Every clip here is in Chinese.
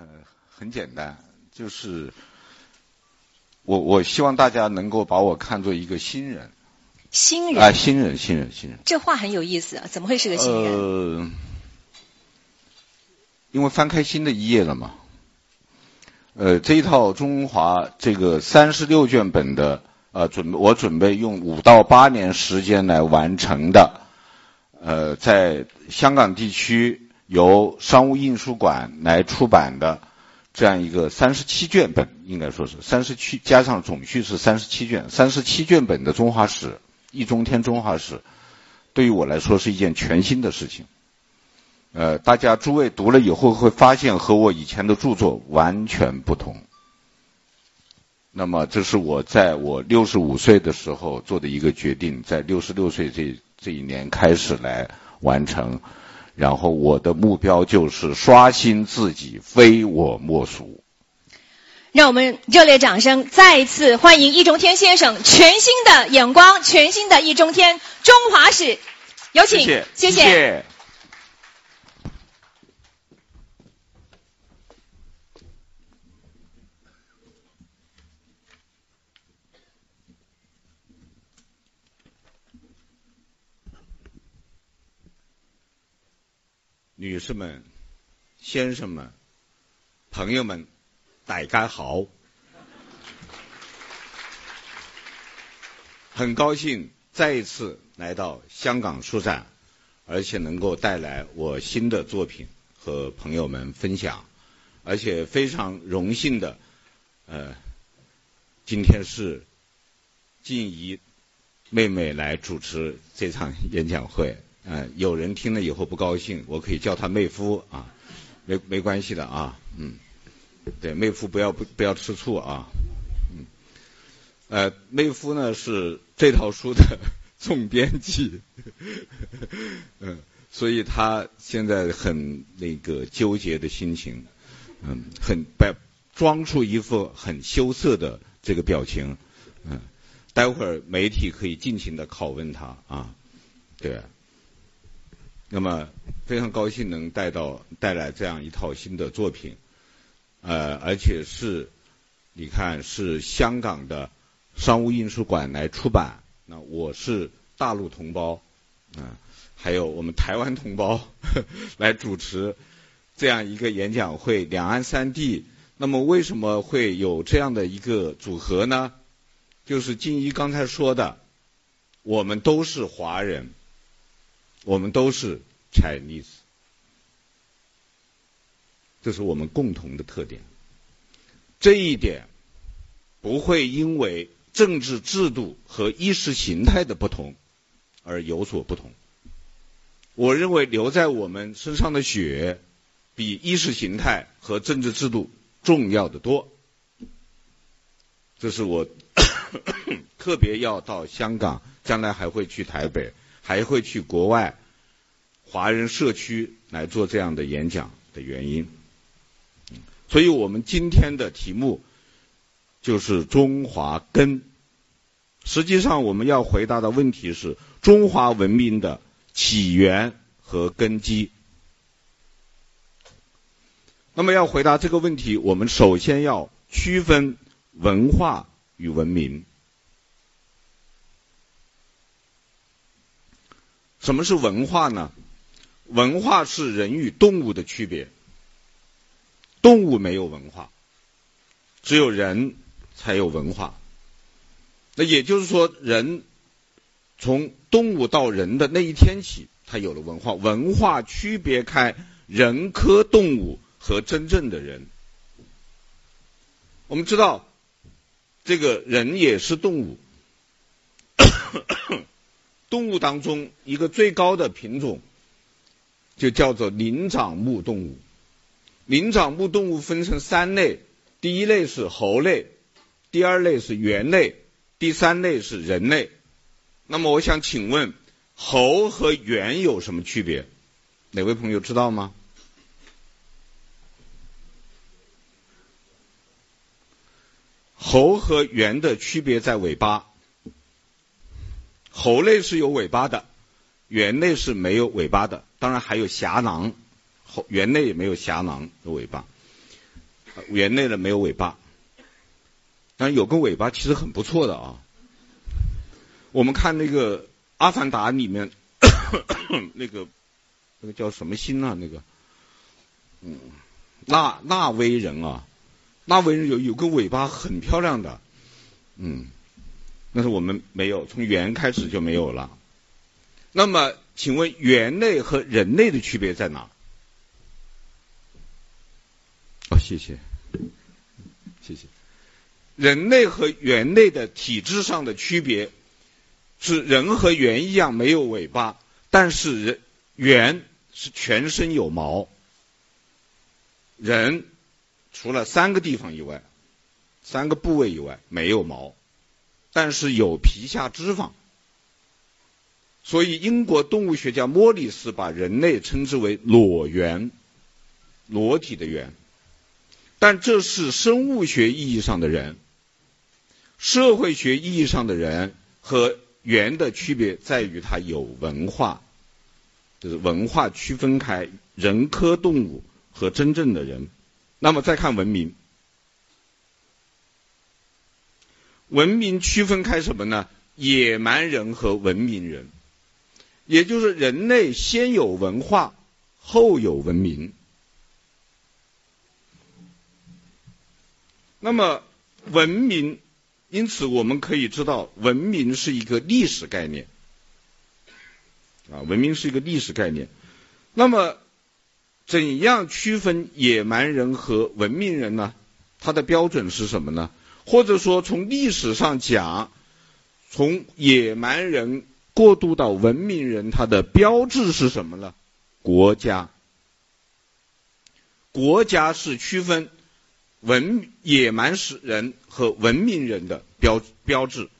呃，很简单，就是我我希望大家能够把我看作一个新人。新人。啊，新人，新人，新人。这话很有意思啊，怎么会是个新人？呃，因为翻开新的一页了嘛。呃，这一套中华这个三十六卷本的，呃，准我准备用五到八年时间来完成的，呃，在香港地区。由商务印书馆来出版的这样一个三十七卷本，应该说是三十七加上总序是三十七卷，三十七卷本的中华史，易中天中华史，对于我来说是一件全新的事情。呃，大家诸位读了以后会发现和我以前的著作完全不同。那么这是我在我六十五岁的时候做的一个决定，在六十六岁这这一年开始来完成。然后我的目标就是刷新自己，非我莫属。让我们热烈掌声，再一次欢迎易中天先生全新的眼光，全新的易中天中华史，有请，谢谢。谢谢女士们、先生们、朋友们，大家好！很高兴再一次来到香港书展，而且能够带来我新的作品和朋友们分享，而且非常荣幸的，呃，今天是静怡妹妹来主持这场演讲会。嗯、有人听了以后不高兴，我可以叫他妹夫啊，没没关系的啊，嗯，对，妹夫不要不不要吃醋啊，嗯，呃，妹夫呢是这套书的 总编辑，嗯，所以他现在很那个纠结的心情，嗯，很摆装出一副很羞涩的这个表情，嗯，待会儿媒体可以尽情的拷问他啊，对。那么非常高兴能带到带来这样一套新的作品，呃，而且是你看是香港的商务印书馆来出版，那我是大陆同胞，啊、还有我们台湾同胞呵 来主持这样一个演讲会，两岸三地，那么为什么会有这样的一个组合呢？就是静一刚才说的，我们都是华人。我们都是 Chinese，这是我们共同的特点。这一点不会因为政治制度和意识形态的不同而有所不同。我认为留在我们身上的血比意识形态和政治制度重要的多。这是我 特别要到香港，将来还会去台北。还会去国外华人社区来做这样的演讲的原因，所以我们今天的题目就是中华根。实际上，我们要回答的问题是中华文明的起源和根基。那么，要回答这个问题，我们首先要区分文化与文明。什么是文化呢？文化是人与动物的区别。动物没有文化，只有人才有文化。那也就是说，人从动物到人的那一天起，他有了文化。文化区别开人科动物和真正的人。我们知道，这个人也是动物。动物当中一个最高的品种，就叫做灵长目动物。灵长目动物分成三类，第一类是猴类，第二类是猿类，第三类是人类。那么我想请问，猴和猿有什么区别？哪位朋友知道吗？猴和猿的区别在尾巴。猴类是有尾巴的，猿类是没有尾巴的，当然还有颊囊，猴猿类也没有颊囊的尾巴。猿类的没有尾巴，但有个尾巴其实很不错的啊。我们看那个《阿凡达》里面 那个那个叫什么星啊？那个嗯，纳纳威人啊，纳威人有有个尾巴很漂亮的，嗯，但是我们没有，从猿开始就没有了。那么，请问猿类和人类的区别在哪？哦，谢谢，谢谢。人类和猿类的体质上的区别是，人和猿一样没有尾巴，但是人猿是全身有毛，人除了三个地方以外，三个部位以外没有毛，但是有皮下脂肪。所以，英国动物学家莫里斯把人类称之为裸猿，裸体的猿。但这是生物学意义上的人，社会学意义上的人和猿的区别在于它有文化，就是文化区分开人科动物和真正的人。那么再看文明，文明区分开什么呢？野蛮人和文明人。也就是人类先有文化，后有文明。那么文明，因此我们可以知道，文明是一个历史概念。啊，文明是一个历史概念。那么，怎样区分野蛮人和文明人呢？它的标准是什么呢？或者说，从历史上讲，从野蛮人。过渡到文明人，他的标志是什么呢？国家。国家是区分文野蛮人和文明人的标标志。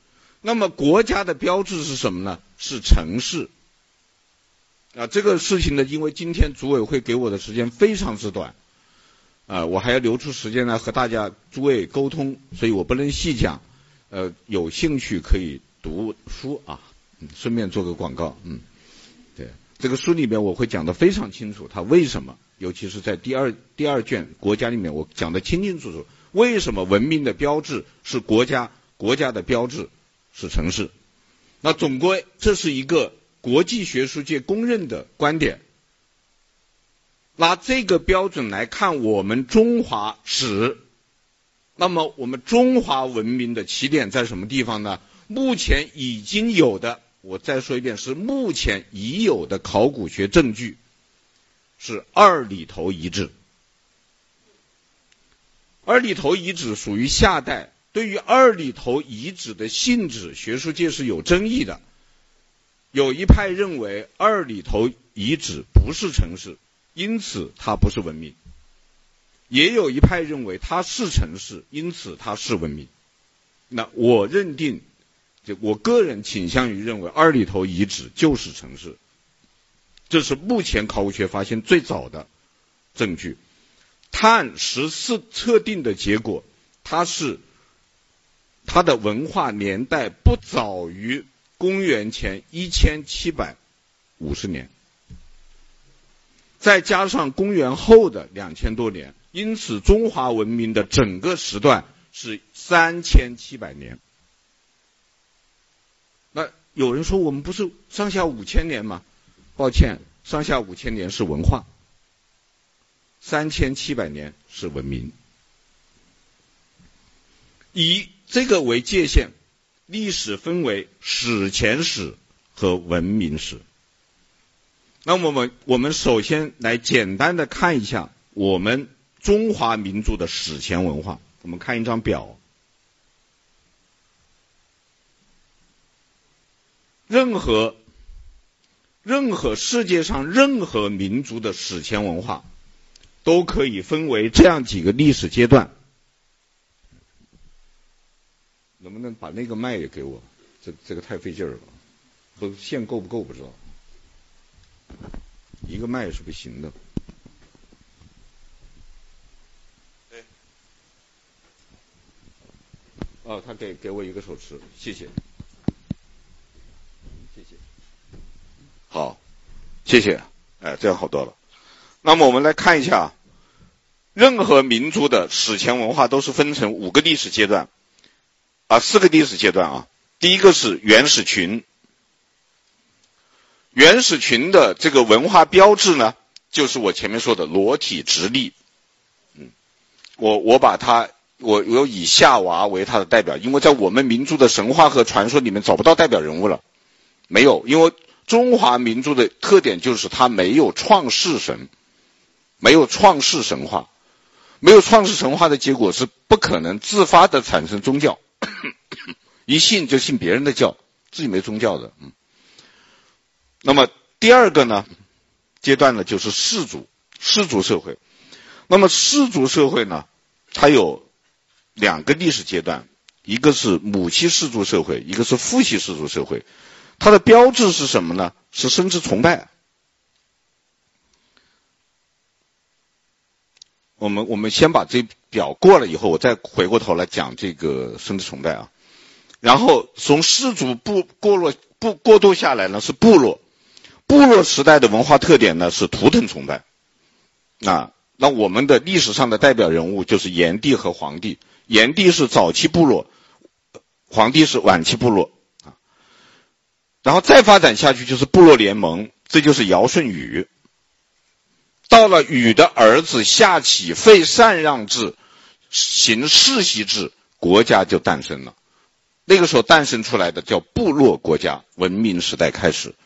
那么国家的标志是什么呢？是城市。啊，这个事情呢，因为今天组委会给我的时间非常之短，啊，我还要留出时间来和大家诸位沟通，所以我不能细讲。呃，有兴趣可以读书啊。顺便做个广告，嗯，对，这个书里面我会讲得非常清楚，它为什么，尤其是在第二第二卷国家里面，我讲得清清楚楚，为什么文明的标志是国家，国家的标志是城市。那总归这是一个国际学术界公认的观点。拿这个标准来看我们中华史，那么我们中华文明的起点在什么地方呢？目前已经有的。我再说一遍，是目前已有的考古学证据，是二里头遗址。二里头遗址属于夏代，对于二里头遗址的性质，学术界是有争议的。有一派认为二里头遗址不是城市，因此它不是文明；也有一派认为它是城市，因此它是文明。那我认定。就我个人倾向于认为，二里头遗址就是城市，这是目前考古学发现最早的证据。碳十四测定的结果，它是它的文化年代不早于公元前一千七百五十年，再加上公元后的两千多年，因此中华文明的整个时段是三千七百年。那有人说我们不是上下五千年吗？抱歉，上下五千年是文化，三千七百年是文明。以这个为界限，历史分为史前史和文明史。那我们我们首先来简单的看一下我们中华民族的史前文化。我们看一张表。任何任何世界上任何民族的史前文化，都可以分为这样几个历史阶段。能不能把那个麦也给我？这这个太费劲了，不线够不够不知道。一个麦是不行的。对，哦，他给给我一个手持，谢谢谢谢。好，谢谢，哎，这样好多了。那么我们来看一下，任何民族的史前文化都是分成五个历史阶段，啊，四个历史阶段啊。第一个是原始群，原始群的这个文化标志呢，就是我前面说的裸体直立。嗯，我我把它，我我以夏娃为它的代表，因为在我们民族的神话和传说里面找不到代表人物了，没有，因为中华民族的特点就是它没有创世神，没有创世神话。没有创世神话的结果是不可能自发的产生宗教，一信就信别人的教，自己没宗教的。嗯。那么第二个呢，阶段呢就是氏族，氏族社会。那么氏族社会呢，它有两个历史阶段，一个是母系氏族社会，一个是父系氏族社会。它的标志是什么呢？是生殖崇拜。我们我们先把这表过了以后，我再回过头来讲这个生殖崇拜啊。然后从氏族部过落不过渡下来呢是部落，部落时代的文化特点呢是图腾崇拜。啊，那我们的历史上的代表人物就是炎帝和黄帝，炎帝是早期部落，黄帝是晚期部落啊。然后再发展下去就是部落联盟，这就是尧舜禹。到了禹的儿子夏启废禅让制，行世袭制，国家就诞生了。那个时候诞生出来的叫部落国家，文明时代开始。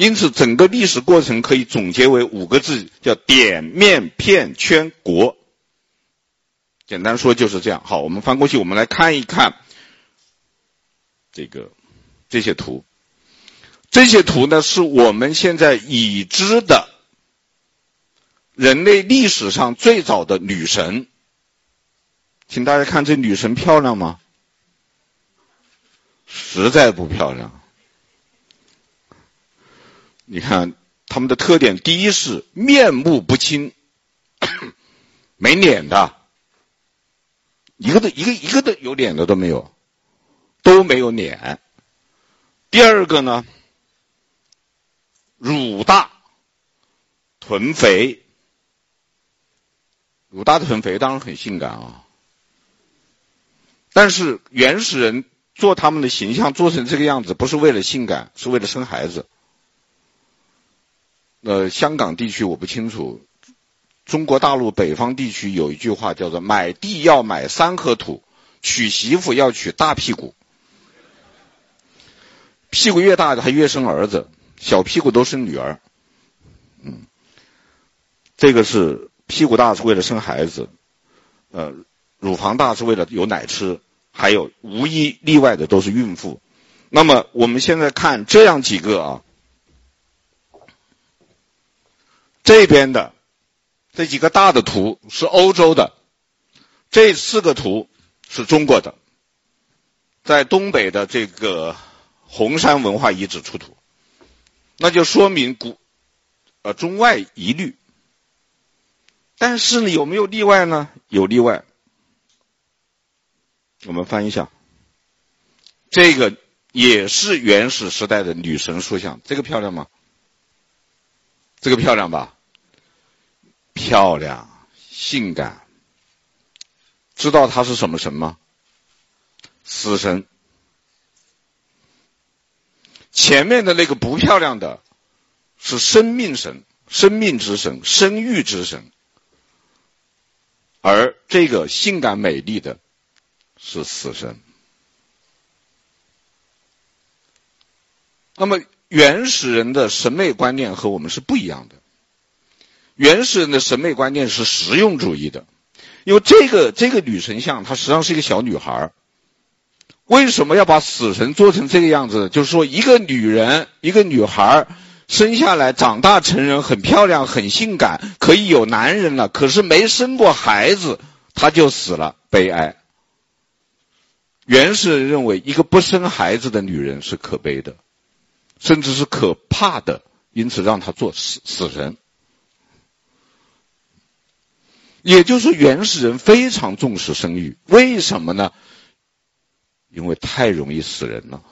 因此，整个历史过程可以总结为五个字，叫点面片圈国。简单说就是这样。好，我们翻过去，我们来看一看这个这些图。这些图呢，是我们现在已知的。人类历史上最早的女神，请大家看这女神漂亮吗？实在不漂亮。你看他们的特点，第一是面目不清，没脸的，一个的一个一个的有脸的都没有，都没有脸。第二个呢，乳大，臀肥。乳大的很肥，当然很性感啊。但是原始人做他们的形象做成这个样子，不是为了性感，是为了生孩子。呃，香港地区我不清楚，中国大陆北方地区有一句话叫做“买地要买三合土，娶媳妇要娶大屁股”。屁股越大的还越生儿子，小屁股都生女儿。嗯，这个是。屁股大是为了生孩子，呃，乳房大是为了有奶吃，还有无一例外的都是孕妇。那么我们现在看这样几个啊，这边的这几个大的图是欧洲的，这四个图是中国的，在东北的这个红山文化遗址出土，那就说明古呃中外一律。但是呢，有没有例外呢？有例外。我们翻一下，这个也是原始时代的女神塑像，这个漂亮吗？这个漂亮吧？漂亮，性感。知道他是什么神吗？死神。前面的那个不漂亮的，是生命神、生命之神、生育之神。而这个性感美丽的是死神。那么原始人的审美观念和我们是不一样的。原始人的审美观念是实用主义的，因为这个这个女神像，她实际上是一个小女孩。为什么要把死神做成这个样子？就是说，一个女人，一个女孩。生下来长大成人很漂亮很性感，可以有男人了，可是没生过孩子，她就死了，悲哀。原始人认为一个不生孩子的女人是可悲的，甚至是可怕的，因此让他做死死人。也就是原始人非常重视生育，为什么呢？因为太容易死人了。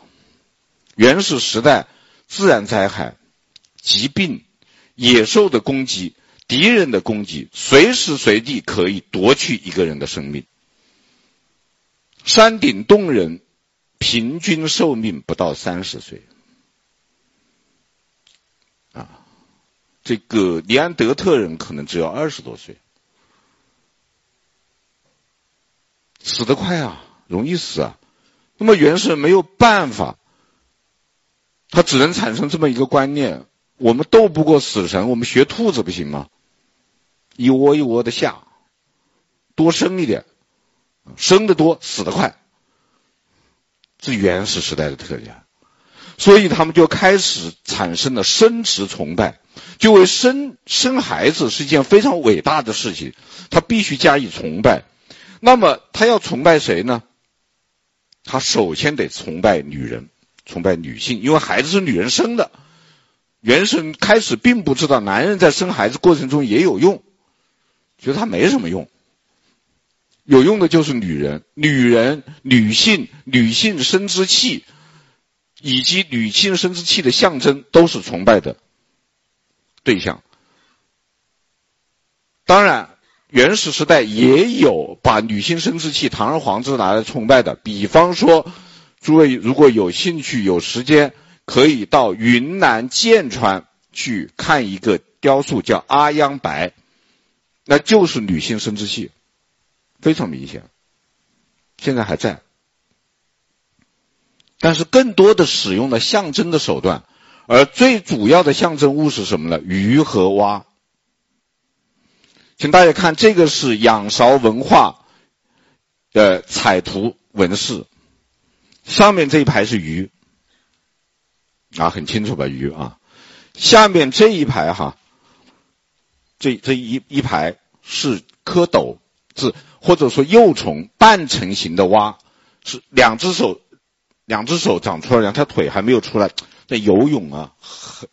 原始时代自然灾害。疾病、野兽的攻击敌人的攻击随时随地可以夺去一个人的生命。山顶洞人平均寿命不到三十岁，这个尼安德特人可能只有二十多岁，死得快啊，容易死啊。那么原始人没有办法，他只能产生这么一个观念：我们斗不过死神，我们学兔子不行吗？一窝一窝的下，多生一点，生得多，死得快，是原始时代的特点。所以他们就开始产生了生殖崇拜，就为生生孩子是一件非常伟大的事情，他必须加以崇拜。那么他要崇拜谁呢？他首先得崇拜女人，崇拜女性，因为孩子是女人生的。原始人开始并不知道男人在生孩子过程中也有用。觉得他没什么用，有用的就是女人、女人、女性、女性生殖器，以及女性生殖器的象征，都是崇拜的对象。当然，原始时代也有把女性生殖器堂而皇之拿来崇拜的，比方说，诸位如果有兴趣、有时间，可以到云南剑川去看一个雕塑，叫阿央白。那就是女性生殖器，非常明显，现在还在，但是更多的使用了象征的手段，而最主要的象征物是什么呢？鱼和蛙。请大家看，这个是仰韶文化的彩图纹饰，上面这一排是鱼，啊，很清楚吧？鱼啊，下面这一排哈。这这一一排是蝌蚪，是或者说幼虫半成型的蛙，是两只手，两只手长出来，两条腿还没有出来，在游泳啊，很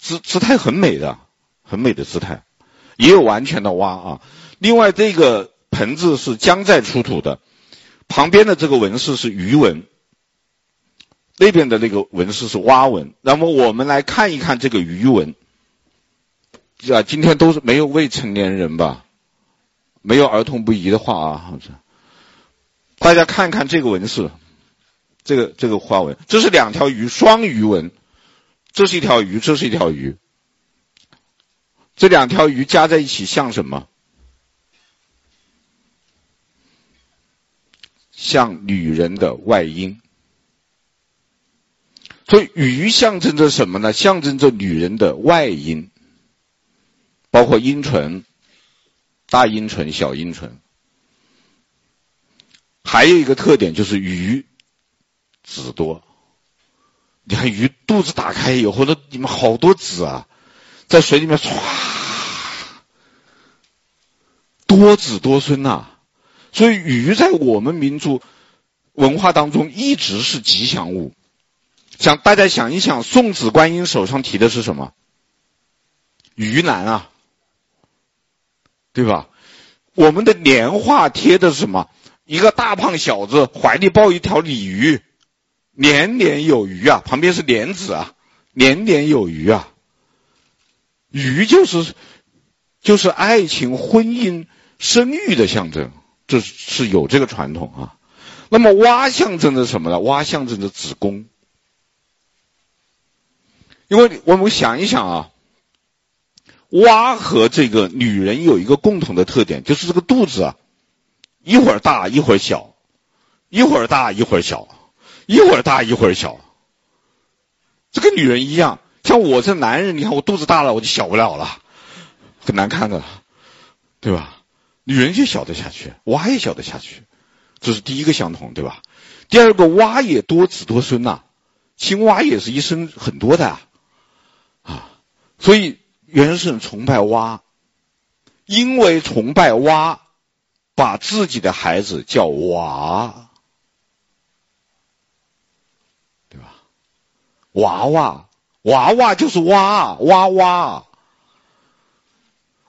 姿姿态很美的，很美的姿态，也有完全的蛙啊。另外这个盆子是江寨出土的，旁边的这个纹饰是鱼纹，那边的那个纹饰是蛙纹。那么我们来看一看这个鱼纹。啊，今天都是没有未成年人吧？没有儿童不宜的话啊，大家看看这个纹饰，这个这个花纹，这是两条鱼，双鱼纹。这是一条鱼，这是一条鱼。这两条鱼加在一起像什么？像女人的外阴。所以鱼象征着什么呢？象征着女人的外阴。包括阴唇、大阴唇、小阴唇，还有一个特点就是鱼籽多。你看鱼肚子打开以后，那里面好多籽啊，在水里面唰，多子多孙呐。所以鱼在我们民族文化当中一直是吉祥物。想大家想一想，送子观音手上提的是什么？鱼篮啊。对吧？我们的年画贴的是什么？一个大胖小子怀里抱一条鲤鱼，年年有余啊。旁边是莲子啊，年年有余啊。鱼就是就是爱情、婚姻、生育的象征，这是有这个传统啊。那么蛙象征着什么呢？蛙象征着子宫，因为我们想一想啊。蛙和这个女人有一个共同的特点，就是这个肚子啊，一会儿大一会儿小，一会儿大一会儿小，一会儿大一会儿小。这跟女人一样，像我这男人，你看我肚子大了，我就小不了了，很难看的，对吧？女人就小得下去，蛙也小得下去，这是第一个相同，对吧？第二个，蛙也多子多孙呐，青蛙也是一生很多的啊，啊，所以。原始人崇拜蛙，因为崇拜蛙，把自己的孩子叫娃，对吧？娃娃，娃娃就是蛙，娃娃。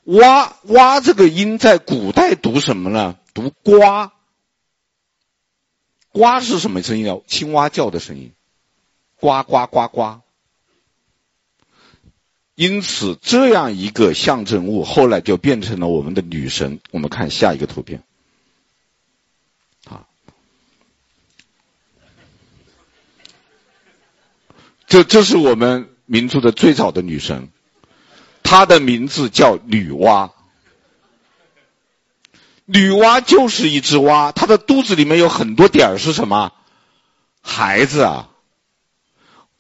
蛙蛙这个音在古代读什么呢？读呱。呱是什么声音啊？青蛙叫的声音，呱呱呱呱。因此，这样一个象征物后来就变成了我们的女神。我们看下一个图片，这这是我们民族的最早的女神，她的名字叫女娲。女娲就是一只蛙，她的肚子里面有很多点儿，是什么？孩子啊！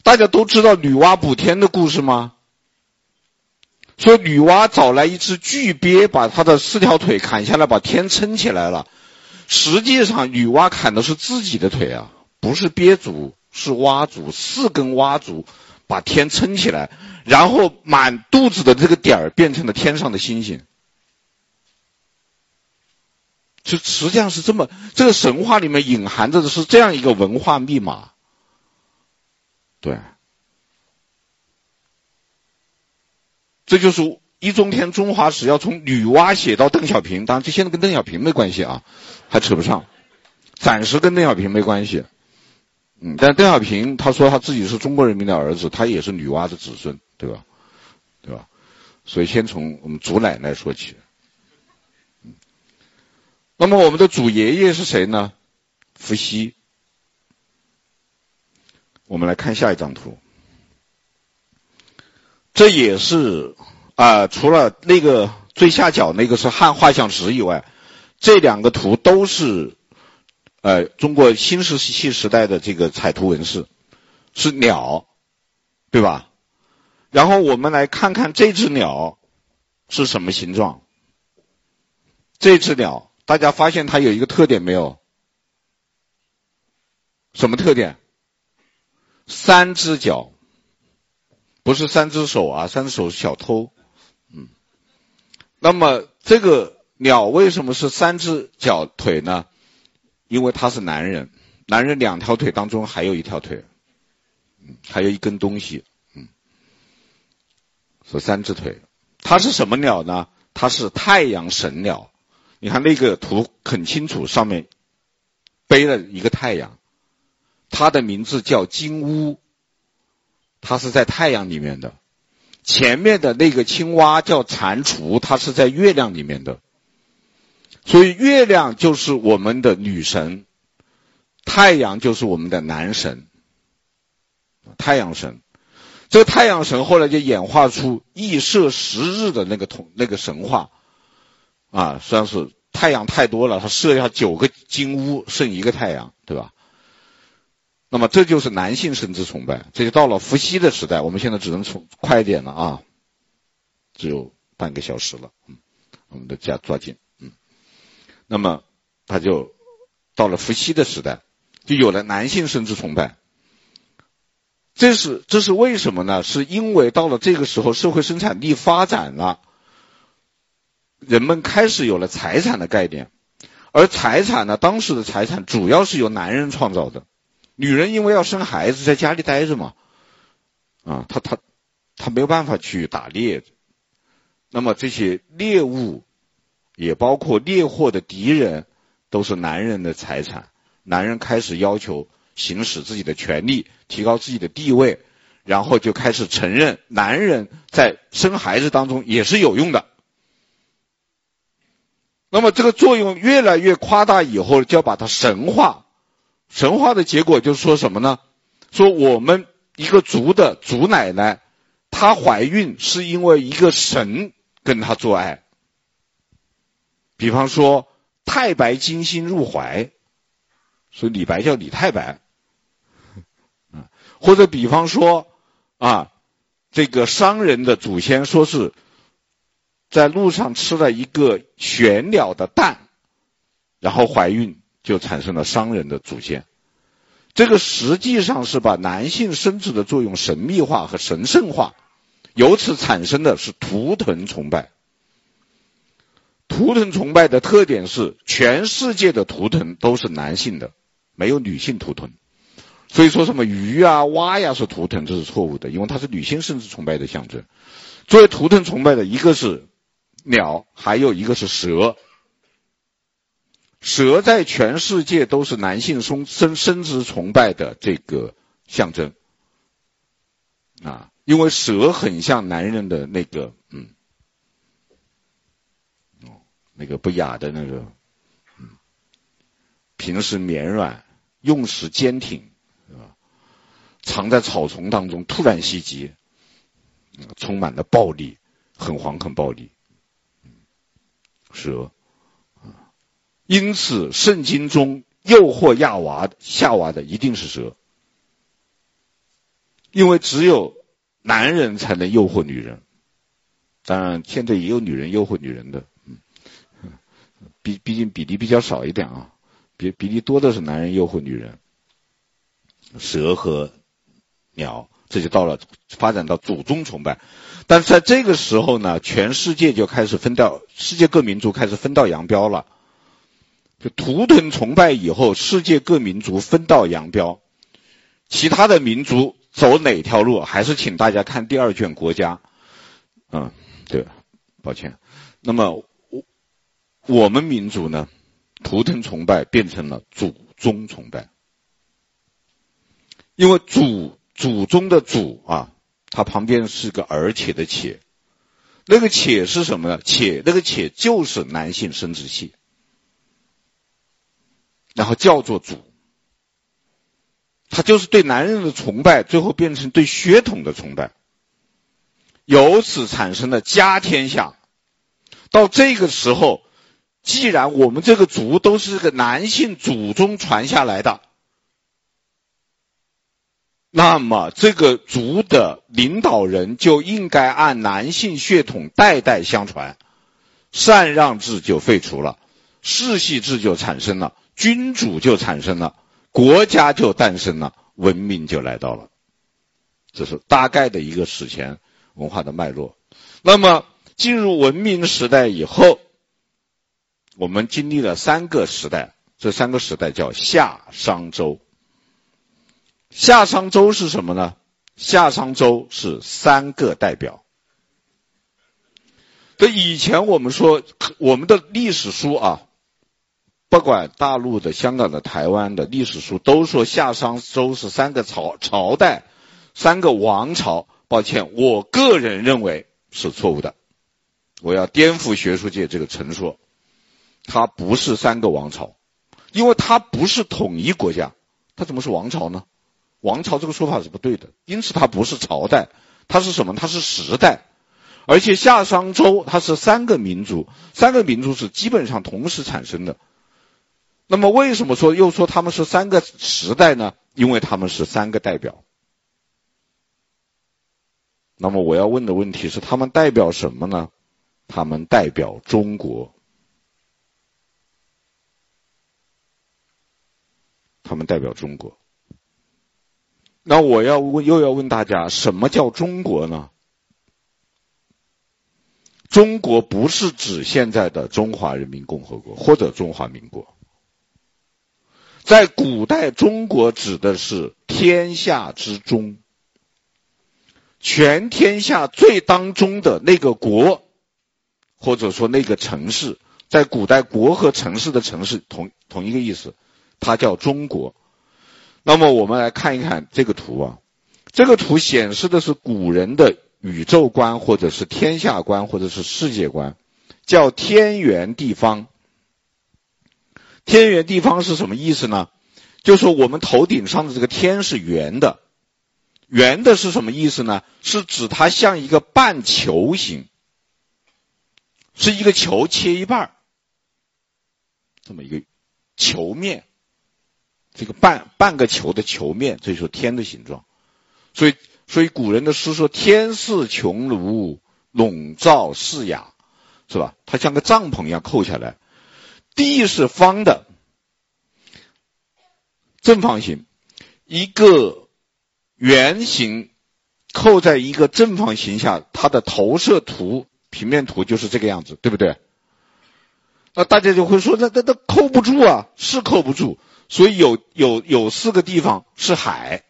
大家都知道女娲补天的故事吗？说女娲找来一只巨鳖，把她的四条腿砍下来，把天撑起来了。实际上，女娲砍的是自己的腿啊，不是鳖足，是蛙足，四根蛙足把天撑起来，然后满肚子的这个点儿变成了天上的星星。就实际上是这么，这个神话里面隐含着的是这样一个文化密码，对。这就是易中天中华史要从女娲写到邓小平，当然这现在跟邓小平没关系啊，还扯不上，暂时跟邓小平没关系。嗯，但邓小平他说他自己是中国人民的儿子，他也是女娲的子孙，对吧？对吧？所以先从我们祖奶奶说起。嗯，那么我们的祖爷爷是谁呢？伏羲。我们来看下一张图。这也是啊、除了那个最下角那个是汉画像石以外，这两个图都是呃中国新石器时代的这个彩图纹饰，是鸟，对吧？然后我们来看看这只鸟是什么形状。这只鸟，大家发现它有一个特点没有？什么特点？三只脚。不是三只手啊，三只手是小偷，嗯。那么这个鸟为什么是三只脚腿呢？因为他是男人，男人两条腿当中还有一条腿，还有一根东西，嗯，是三只腿。它是什么鸟呢？它是太阳神鸟。你看那个图很清楚，上面背了一个太阳，它的名字叫金乌。它是在太阳里面的，前面的那个青蛙叫蟾蜍，它是在月亮里面的，所以月亮就是我们的女神，太阳就是我们的男神，太阳神。这个太阳神后来就演化出羿射十日的那个同那个神话，啊，实际上是太阳太多了，他射下九个金乌，剩一个太阳，对吧？那么这就是男性生殖崇拜，这就到了伏羲的时代。我们现在只能从快一点了啊，只有半个小时了，嗯，我们得加抓紧，那么他就到了伏羲的时代，就有了男性生殖崇拜。这是这是为什么呢？是因为到了这个时候，社会生产力发展了，人们开始有了财产的概念，而财产呢，当时的财产主要是由男人创造的。女人因为要生孩子，在家里待着嘛，啊，她她她没有办法去打猎，那么这些猎物，也包括猎获的敌人，都是男人的财产。男人开始要求行使自己的权利，提高自己的地位，然后就开始承认男人在生孩子当中也是有用的。那么这个作用越来越夸大以后，就要把它神化。神话的结果就是说什么呢？说我们一个族的祖奶奶，她怀孕是因为一个神跟她做爱。比方说太白金星入怀，所以李白叫李太白。或者比方说啊，这个商人的祖先说是在路上吃了一个玄鸟的蛋，然后怀孕。就产生了商人的祖先，这个实际上是把男性生殖的作用神秘化和神圣化，由此产生的是图腾崇拜。图腾崇拜的特点是，全世界的图腾都是男性的，没有女性图腾。所以说什么鱼啊、蛙呀是图腾，这是错误的，因为它是女性生殖崇拜的象征。作为图腾崇拜的一个是鸟，还有一个是蛇。蛇在全世界都是男性生生生殖崇拜的这个象征，啊，因为蛇很像男人的那个，嗯，哦，那个不雅的那个，嗯，平时绵软，用时坚挺，是吧？藏在草丛当中，突然袭击，充满了暴力，很黄很暴力，蛇，因此圣经中诱惑亚娃夏娃的一定是蛇，因为只有。男人才能诱惑女人，当然现在也有女人诱惑女人的，毕毕竟比例比较少一点啊，比比例多的是男人诱惑女人，蛇和鸟，这就到了发展到祖宗崇拜，但是在这个时候呢，全世界就开始分道，世界各民族开始分道扬镳了，就图腾崇拜以后，世界各民族分道扬镳，其他的民族。走哪条路？还是请大家看第二卷《国家》。嗯，对，抱歉。那么我们民族呢，图腾崇拜变成了祖宗崇拜，因为祖祖宗的祖啊，它旁边是个而且的且，那个且是什么呢？且那个且就是男性生殖器，然后叫做祖。他就是对男人的崇拜，最后变成对血统的崇拜，由此产生了家天下。到这个时候，既然我们这个族都是个男性祖宗传下来的，那么这个族的领导人就应该按男性血统代代相传，禅让制就废除了，世袭制就产生了，君主就产生了。国家就诞生了，文明就来到了，这是大概的一个史前文化的脉络。那么进入文明时代以后，我们经历了三个时代，这三个时代叫夏商周。夏商周是什么呢？夏商周是三个代表。这以前我们说我们的历史书啊。不管大陆的、香港的、台湾的历史书都说夏商周是三个朝朝代、三个王朝。抱歉，我个人认为是错误的。我要颠覆学术界这个陈说，它不是三个王朝，因为它不是统一国家，它怎么是王朝呢？王朝这个说法是不对的，因此它不是朝代，它是什么？它是时代。而且夏商周它是三个民族，三个民族是基本上同时产生的。那么为什么说又说他们是三个时代呢？因为他们是三个代表。那么我要问的问题是，他们代表什么呢？他们代表中国。他们代表中国。那我要问，又要问大家，什么叫中国呢？中国不是指现在的中华人民共和国或者中华民国。在古代中国指的是天下之中，全天下最当中的那个国，或者说那个城市，在古代国和城市的城市同同一个意思，它叫中国。那么我们来看一看这个图啊，这个图显示的是古人的宇宙观，或者是天下观，或者是世界观，叫天圆地方。天圆地方是什么意思呢？就是我们头顶上的这个天是圆的，圆的是什么意思呢？是指它像一个半球形，是一个球切一半，这么一个球面，这个半半个球的球面，这就是天的形状。所以，所以古人的诗说：“天似穹庐，笼罩四野”，是吧？它像个帐篷一样扣下来。地是方的，正方形，一个圆形扣在一个正方形下，它的投射图平面图就是这个样子，对不对？那大家就会说，那那那扣不住啊，是扣不住，所以有有有四个地方是海，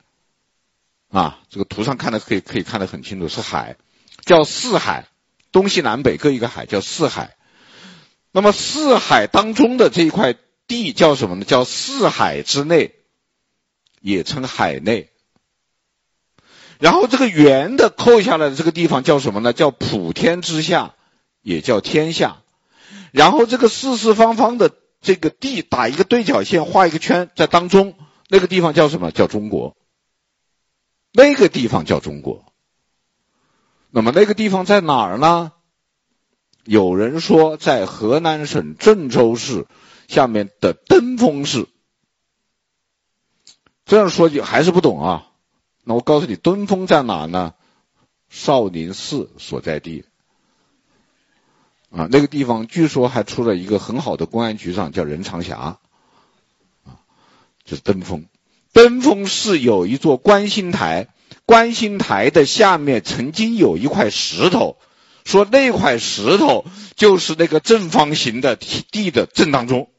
啊，这个图上看的可以可以看得很清楚，是海，叫四海，东西南北各一个海，叫四海。那么四海当中的这一块地叫什么呢？叫四海之内，也称海内。然后这个圆的扣下来的这个地方叫什么呢？叫普天之下，也叫天下。然后这个四四方方的这个地打一个对角线，画一个圈在当中，那个地方叫什么？叫中国。那个地方叫中国。那么那个地方在哪儿呢？有人说在河南省郑州市下面的登封市。这样说就还是不懂啊。那我告诉你，登封在哪呢？少林寺所在地。啊，那个地方据说还出了一个很好的公安局长，叫任长霞。啊，就是登封。登封市有一座观星台，观星台的下面曾经有一块石头，说那块石头就是那个正方形的地的正当中。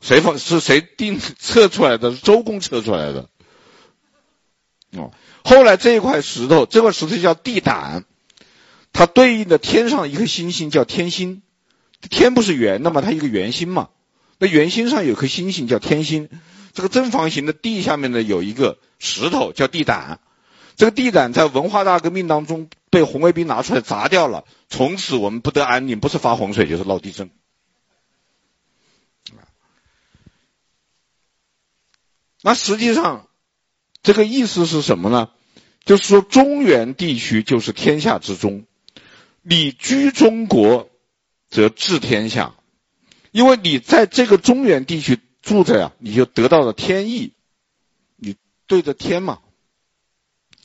谁放是谁定测出来的？周公测出来的。哦，后来这一块石头，这块石头叫地胆，它对应的天上一颗星星叫天星。天不是圆的吗？它一个圆心嘛。那圆心上有颗星星叫天星。这个正方形的地下面呢，有一个石头叫地胆。这个地胆在文化大革命当中被红卫兵拿出来砸掉了，从此我们不得安宁，不是发洪水就是闹地震。那实际上，这个意思是什么呢？就是说，中原地区就是天下之中，你居中国，则治天下，因为你在这个中原地区住着呀，你就得到了天意，你对着天嘛，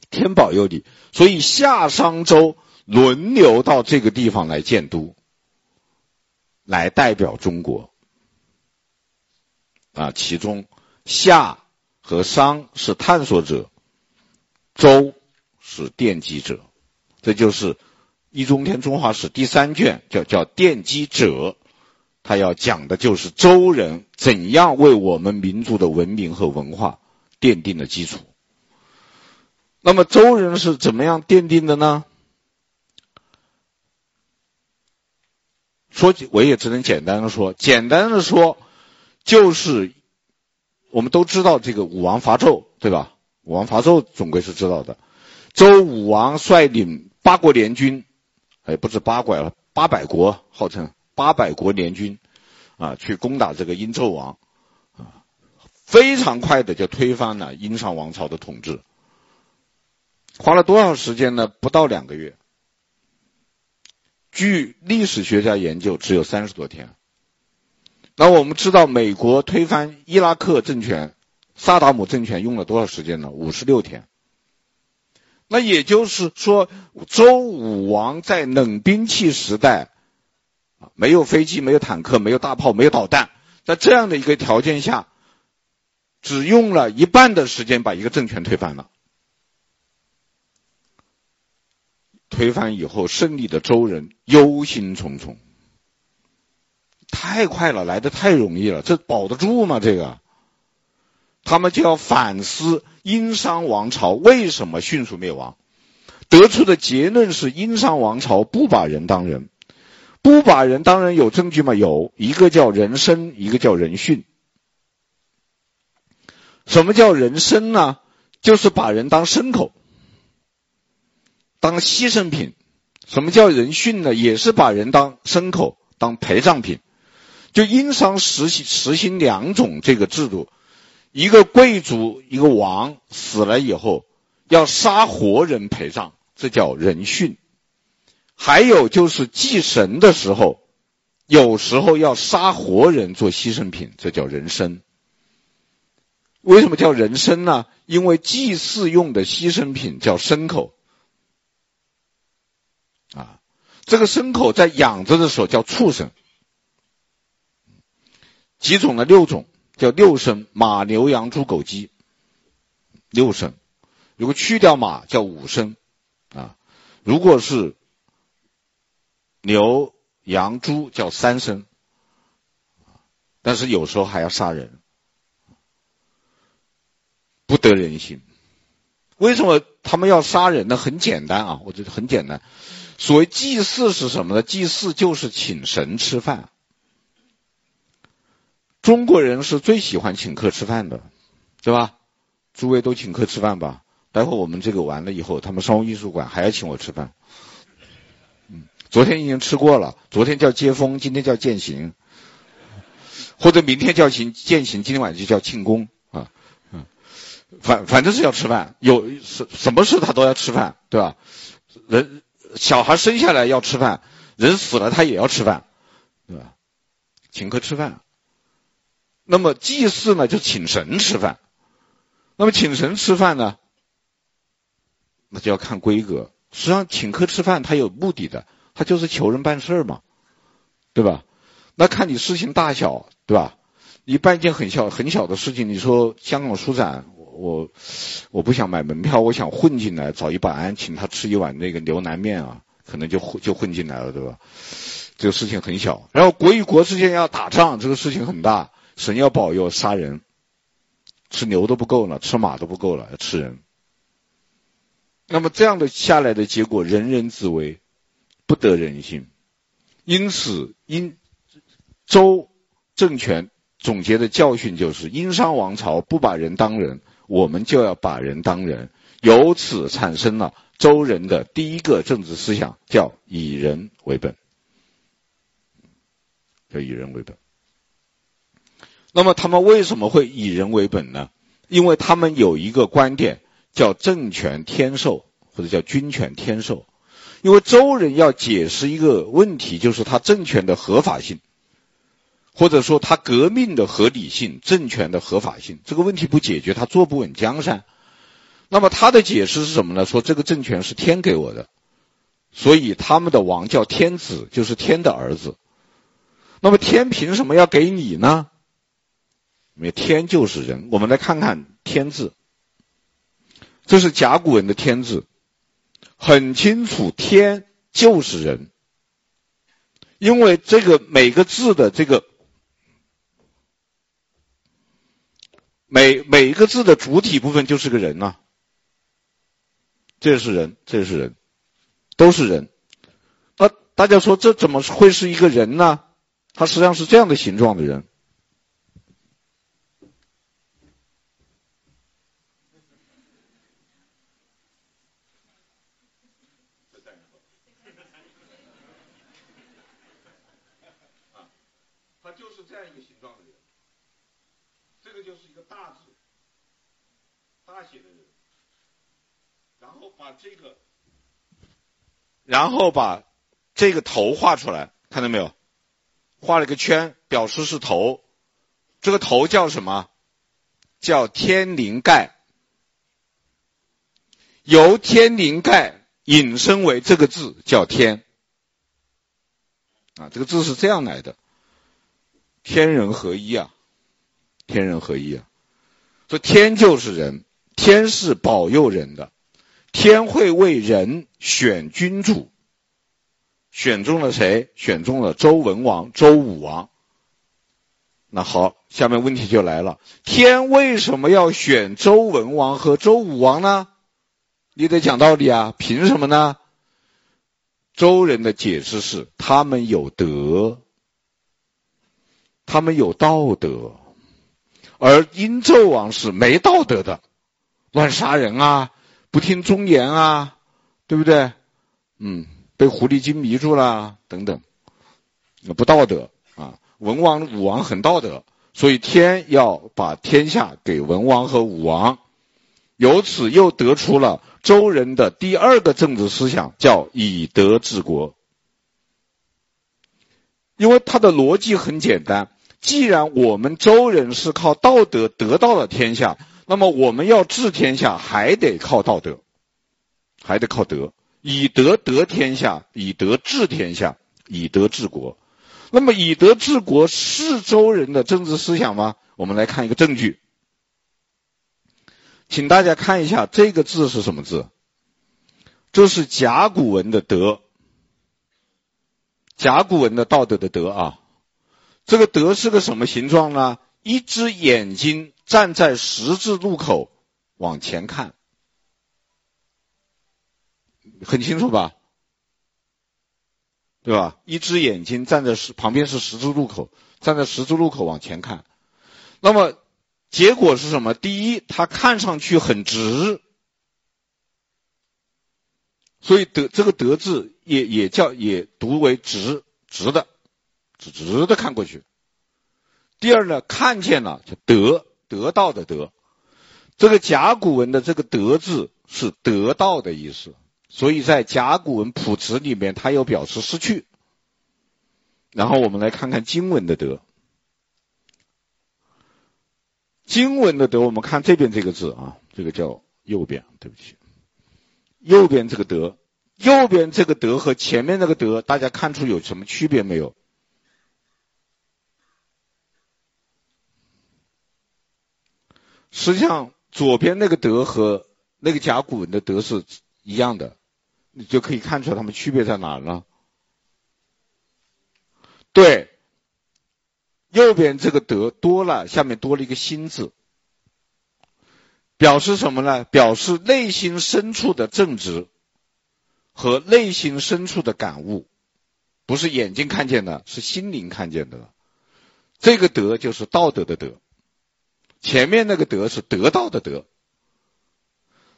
天保佑你，所以夏商周轮流到这个地方来建都，来代表中国，啊，其中夏。和商是探索者，周是奠基者，这就是《易中天中华史》第三卷叫叫奠基者，他要讲的就是周人怎样为我们民族的文明和文化奠定了基础。那么周人是怎么样奠定的呢？说起我也只能简单的说，简单的说就是。我们都知道这个武王伐纣，对吧？武王伐纣总归是知道的。周武王率领八国联军，哎，不是八国了，八百国，号称八百国联军，啊，去攻打这个殷纣王，啊，非常快的就推翻了殷商王朝的统治。花了多少时间呢？不到两个月。据历史学家研究，只有三十多天。那我们知道，美国推翻伊拉克政权，萨达姆政权用了多少时间呢？五十六天。那也就是说，周武王在冷兵器时代，啊，没有飞机，没有坦克，没有大炮，没有导弹，在这样的一个条件下，只用了一半的时间把一个政权推翻了。推翻以后，胜利的周人忧心忡忡。太快了，来的太容易了，这保得住吗？这个，他们就要反思殷商王朝为什么迅速灭亡，得出的结论是殷商王朝不把人当人，不把人当人有证据吗？有一个叫人参，一个叫人殉。什么叫人参呢？就是把人当牲口，当牺牲品。什么叫人殉呢？也是把人当牲口，当陪葬品。就殷商实行实行两种这个制度，一个贵族一个王死了以后要杀活人陪葬，这叫人殉；还有就是祭神的时候，有时候要杀活人做牺牲品，这叫人参。为什么叫人参呢？因为祭祀用的牺牲品叫牲口，啊，这个牲口在养着的时候叫畜生。几种呢？六种，叫六牲：马、牛、羊、猪、狗、鸡。六牲，如果去掉马，叫五牲，啊，如果是牛、羊、猪，叫三牲。但是有时候还要杀人，不得人心。为什么他们要杀人呢？很简单啊，我觉得很简单。所谓祭祀是什么呢？祭祀就是请神吃饭。中国人是最喜欢请客吃饭的，对吧？诸位都请客吃饭吧？待会我们这个完了以后，他们商务印书馆还要请我吃饭。嗯，昨天已经吃过了，昨天叫接风，今天叫践行，或者明天叫行践行，今天晚上就叫庆功啊，嗯，反反正是要吃饭，有什什么事他都要吃饭，对吧？人小孩生下来要吃饭，人死了他也要吃饭，对吧？请客吃饭。那么祭祀呢，就请神吃饭。那么请神吃饭呢，那就要看规格。实际上，请客吃饭他有目的的，他就是求人办事嘛，对吧？那看你事情大小，对吧？你办一件很小很小的事情，你说香港书展，我我不想买门票，我想混进来，找一保安请他吃一碗那个牛腩面啊，可能就混就混进来了，对吧？这个事情很小。然后国与国之间要打仗，这个事情很大。神要保佑杀人，吃牛都不够了，吃马都不够了，要吃人。那么这样的下来的结果，人人自危，不得人心。因此，殷周政权总结的教训就是：殷商王朝不把人当人，我们就要把人当人。由此产生了周人的第一个政治思想，叫以人为本，叫以人为本。那么他们为什么会以人为本呢？因为他们有一个观点叫政权天授，或者叫君权天授。因为周人要解释一个问题，就是他政权的合法性，或者说他革命的合理性、政权的合法性。这个问题不解决，他坐不稳江山。那么他的解释是什么呢？说这个政权是天给我的，所以他们的王叫天子，就是天的儿子。那么天凭什么要给你呢？因为天就是人，我们来看看“天”字，这是甲骨文的“天”字，很清楚，天就是人。因为这个每个字的这个每每一个字的主体部分就是个人呐，这是人，这是人，都是人。那大家说这怎么会是一个人呢？它实际上是这样的形状的人。大字大写的，然后把这个，然后把这个头画出来，看到没有？画了个圈，表示是头。这个头叫什么？叫天灵盖。由天灵盖引申为这个字，叫天。啊，这个字是这样来的。天人合一啊，天人合一啊。说天就是人，天是保佑人的。天会为人选君主，选中了谁？选中了周文王、周武王。那好，下面问题就来了：天为什么要选周文王和周武王呢？你得讲道理啊！凭什么呢？周人的解释是：他们有德，他们有道德，而殷纣王是没道德的，乱杀人啊！不听忠言啊，对不对？嗯，被狐狸精迷住了等等，不道德啊。文王、武王很道德，所以天要把天下给文王和武王，由此又得出了周人的第二个政治思想，叫以德治国。因为他的逻辑很简单，既然我们周人是靠道德得到了天下。那么我们要治天下，还得靠道德，还得靠德，以德得天下，以德治天下，以德治国。那么以德治国是周人的政治思想吗？我们来看一个证据，请大家看一下这个字是什么字？这是甲骨文的德，甲骨文的道德的德啊。这个德是个什么形状呢？一只眼睛。站在十字路口往前看，很清楚吧？对吧？一只眼睛站在十旁边是十字路口，站在十字路口往前看，那么结果是什么？第一，它看上去很直，所以德这个德字也也叫也读为直直的，直直的看过去。第二呢，看见了就得得到的得，这个甲骨文的这个得字是得到的意思，所以在甲骨文谱词里面，它有表示失去。然后我们来看看金文的得，金文的得，我们看这边这个字啊，这个叫右边，对不起。右边这个得，右边这个得和前面那个得，大家看出有什么区别没有？实际上，左边那个德和那个甲骨文的德是一样的，你就可以看出来它们区别在哪了。对，右边这个德多了，下面多了一个心字。表示什么呢？表示内心深处的正直和内心深处的感悟，不是眼睛看见的，是心灵看见的。这个德就是道德的德，前面那个德是得到的得。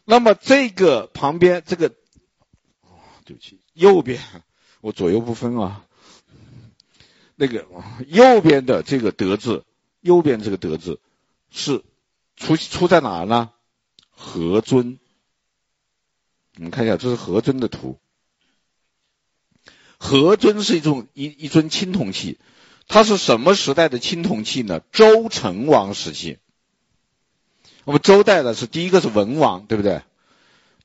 那么这个旁边这个，对不起，右边我左右不分啊。那个右边的这个德字，右边这个德字是出出在哪呢？何尊，我们看一下，这是何尊的图。何尊是一种一一尊青铜器，它是什么时代的青铜器呢？周成王时期。我们周代的是第一个是文王，对不对？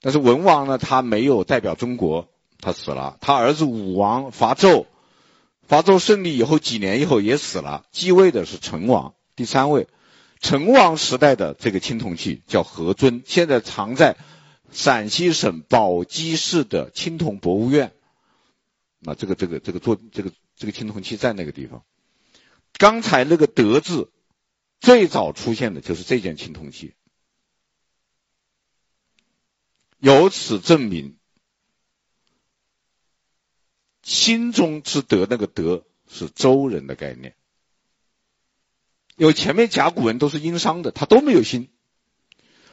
但是文王呢，他没有代表中国，他死了。他儿子武王伐纣，伐纣胜利以后几年以后也死了，继位的是成王，第三位。成王时代的这个青铜器叫何尊，现在藏在陕西省宝鸡市的青铜博物院。那这个这个这个做这个这个青铜器在那个地方。刚才那个德字最早出现的就是这件青铜器，由此证明心中之德那个德是周人的概念。因为前面甲骨文都是殷商的，它都没有心，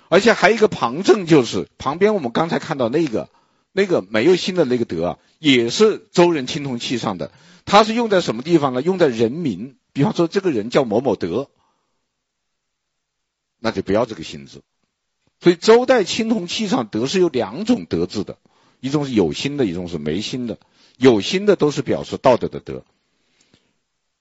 而且还有一个旁证，就是旁边我们刚才看到那个那个没有心的那个德啊，也是周人青铜器上的，它是用在什么地方呢？用在人名，比方说这个人叫某某德，那就不要这个心字。所以周代青铜器上德是有两种德字的，一种是有心的，一种是没心的。有心的都是表示道德的德。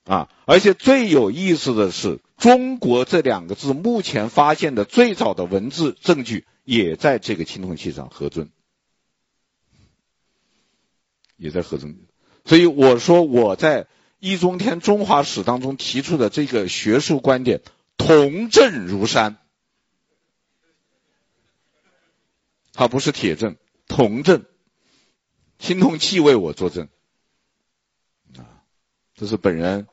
啊！而且最有意思的是，中国这两个字目前发现的最早的文字证据也在这个青铜器上，核尊也在何尊。所以我说我在易中天中华史当中提出的这个学术观点，铜证如山，它不是铁证，铜证，青铜器为我作证。啊，这是本人。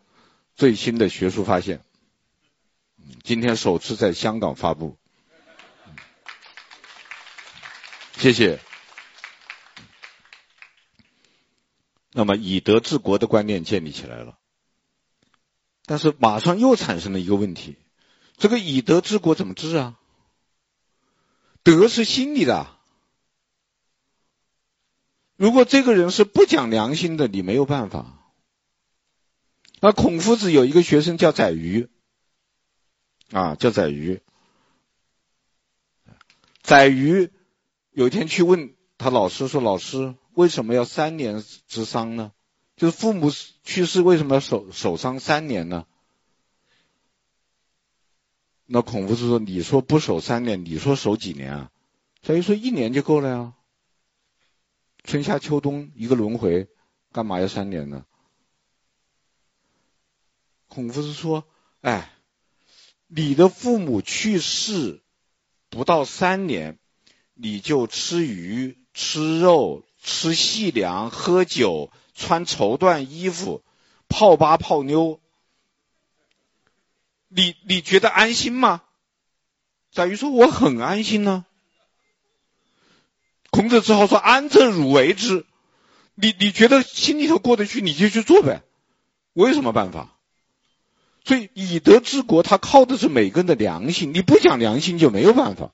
最新的学术发现，今天首次在香港发布，谢谢。那么以德治国的观念建立起来了，但是马上又产生了一个问题：这个以德治国怎么治啊？德是心里的，如果这个人是不讲良心的，你没有办法。那孔夫子有一个学生叫宰予，啊，叫宰予。宰予有一天去问他老师说：“老师，为什么要三年之丧呢？就是父母去世，为什么要守守丧三年呢？”那孔夫子说：“你说不守三年，你说守几年啊？”所以说：“一年就够了呀，春夏秋冬一个轮回，干嘛要三年呢？”孔夫子说：“哎，你的父母去世不到三年，你就吃鱼、吃肉、吃细粮、喝酒、穿绸缎衣服、泡吧泡妞，你你觉得安心吗？”宰予说：“我很安心呢。”孔子只好说：“安得汝为之？你你觉得心里头过得去，你就去做呗。我有什么办法？”所以以德治国，它靠的是每个人的良心。你不讲良心就没有办法。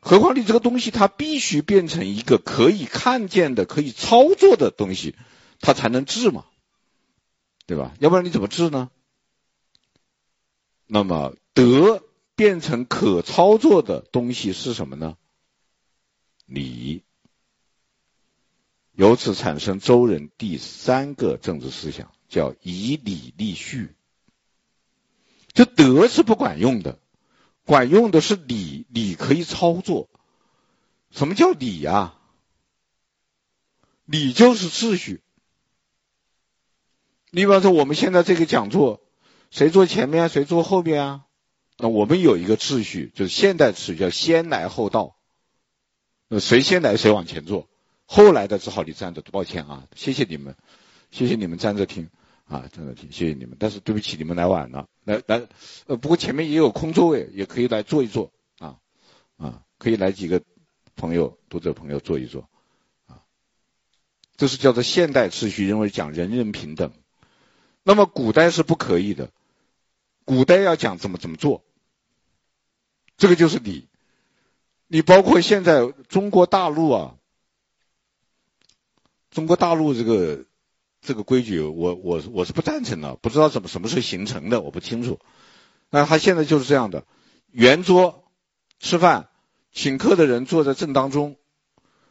何况你这个东西它必须变成一个可以看见的、可以操作的东西，它才能治嘛，对吧？要不然你怎么治呢？那么德变成可操作的东西是什么呢？礼。由此产生周人第三个政治思想，叫以礼立序。这德是不管用的，管用的是礼，礼可以操作。什么叫礼呀？礼就是秩序。你比方说我们现在这个讲座，谁坐前面，谁坐后面啊？那我们有一个秩序，就是现代秩序，叫先来后到。那谁先来，谁往前坐。后来的只好你站着，抱歉啊，谢谢你们，谢谢你们站着听啊，站着听，谢谢你们。但是对不起，你们来晚了，来来，呃，不过前面也有空座位，也可以来坐一坐啊啊，可以来几个朋友，读者朋友坐一坐啊。这是叫做现代秩序，认为讲人人平等。那么古代是不可以的，古代要讲怎么怎么做，这个就是礼。你包括现在中国大陆啊。中国大陆这个这个规矩，我我我是不赞成的，不知道怎么什么时候形成的，我不清楚。那他现在就是这样的，圆桌吃饭，请客的人坐在正当中，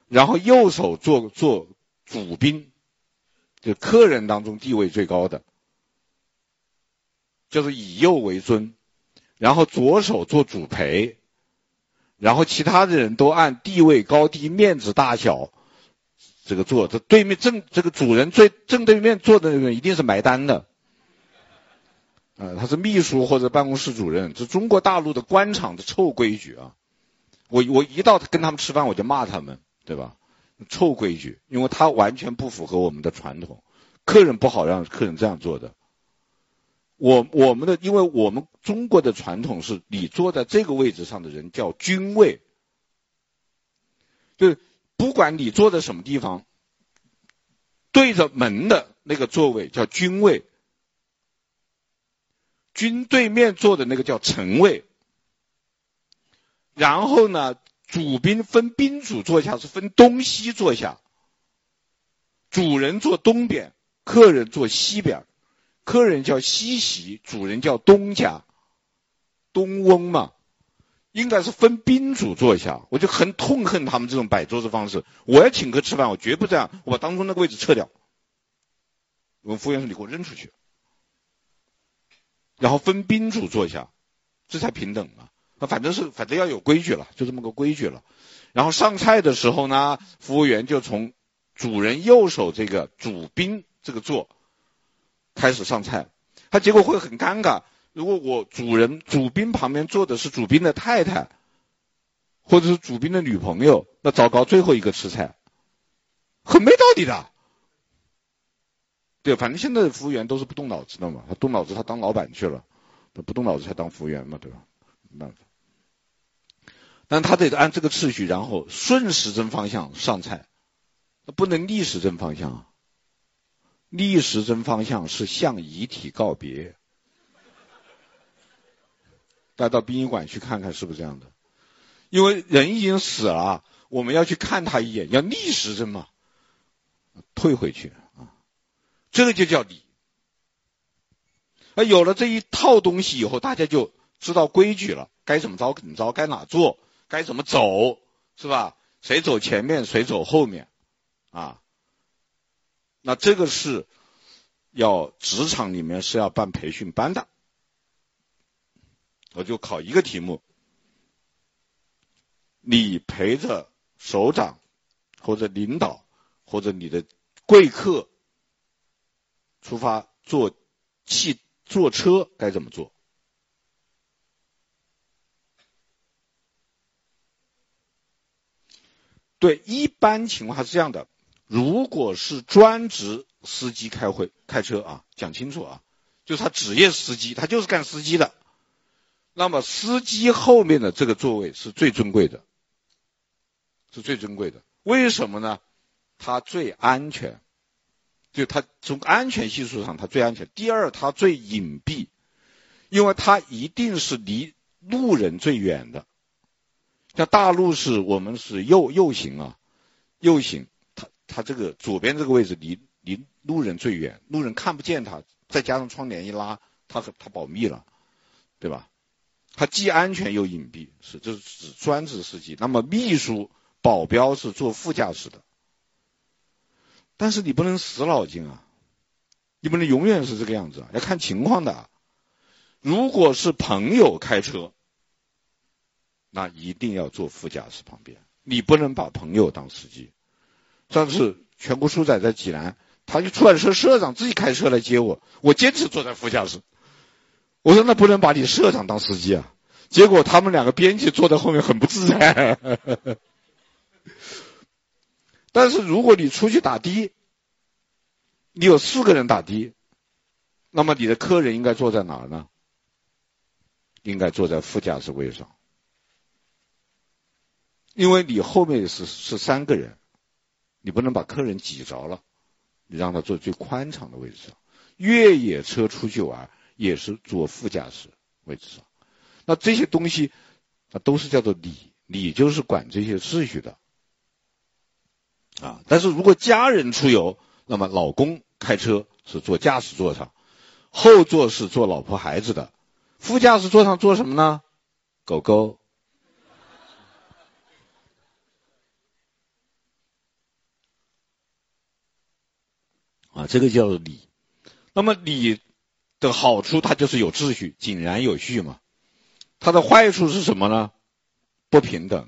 然后右手做做主宾，就客人当中地位最高的，就是以右为尊，然后左手做主陪，然后其他的人都按地位高低、面子大小。这个坐，这对面正这个主人最正对面坐的那个人一定是买单的，呃，他是秘书或者办公室主任，这中国大陆的官场的臭规矩啊！我我一到跟他们吃饭，我就骂他们，对吧？臭规矩，因为他完全不符合我们的传统，客人不好让客人这样做的。我我们的，因为我们中国的传统是，你坐在这个位置上的人叫君位，就是。不管你坐在什么地方，对着门的那个座位叫君位，君对面坐的那个叫臣位。然后呢，主宾分宾主坐下是分东西坐下，主人坐东边，客人坐西边，客人叫西席，主人叫东家，东翁嘛。应该是分宾主坐下，我就很痛恨他们这种摆桌子方式。我要请客吃饭，我绝不这样，我把当中那个位置撤掉。我们服务员说：“你给我扔出去。”然后分宾主坐下，这才平等嘛。那反正是反正要有规矩了，就这么个规矩了。然后上菜的时候呢，服务员就从主人右手这个主宾这个座开始上菜，他结果会很尴尬。如果我主人主宾旁边坐的是主宾的太太，或者是主宾的女朋友，那糟糕，最后一个吃菜，很没道理的。对，反正现在的服务员都是不动脑子的嘛，他动脑子他当老板去了，他不动脑子才当服务员嘛，对吧？没办法。但他得按这个次序，然后顺时针方向上菜，那不能逆时针方向啊。逆时针方向是向遗体告别。大家到殡仪馆去看看是不是这样的？因为人已经死了，我们要去看他一眼，要逆时针嘛，退回去啊，这个就叫礼。那有了这一套东西以后，大家就知道规矩了，该怎么着怎么着，该哪坐，该怎么走，是吧？谁走前面，谁走后面，啊？那这个是要职场里面是要办培训班的。我就考一个题目，你陪着首长或者领导或者你的贵客出发坐汽坐车该怎么做？对，一般情况是这样的，如果是专职司机开会开车啊，讲清楚啊，就是他职业司机，他就是干司机的。那么司机后面的这个座位是最尊贵的，是最尊贵的。为什么呢？它最安全，就它从安全系数上它最安全。第二，它最隐蔽，因为它一定是离路人最远的。像大陆是我们是右右行啊，右行，他这个左边这个位置离离路人最远，路人看不见他，再加上窗帘一拉，他他保密了，对吧？他既安全又隐蔽，是这是指专职司机。那么秘书、保镖是坐副驾驶的，但是你不能死脑筋啊，你不能永远是这个样子啊，要看情况的。如果是朋友开车，那一定要坐副驾驶旁边，你不能把朋友当司机。上次全国书展在济南，他就出来社社长自己开车来接我，我坚持坐在副驾驶。我说那不能把你社长当司机啊。结果他们两个编辑坐在后面很不自在。但是如果你出去打的，你有四个人打的，那么你的客人应该坐在哪儿呢？应该坐在副驾驶位上，因为你后面是是三个人，你不能把客人挤着了，你让他坐最宽敞的位置上。越野车出去玩也是坐副驾驶位置上，那这些东西那都是叫做礼，礼就是管这些秩序的啊。但是如果家人出游，那么老公开车是坐驾驶座上，后座是坐老婆孩子的。副驾驶座上坐什么呢？狗狗。啊，这个叫礼。那么礼的好处，它就是有秩序、井然有序嘛。它的坏处是什么呢？不平等，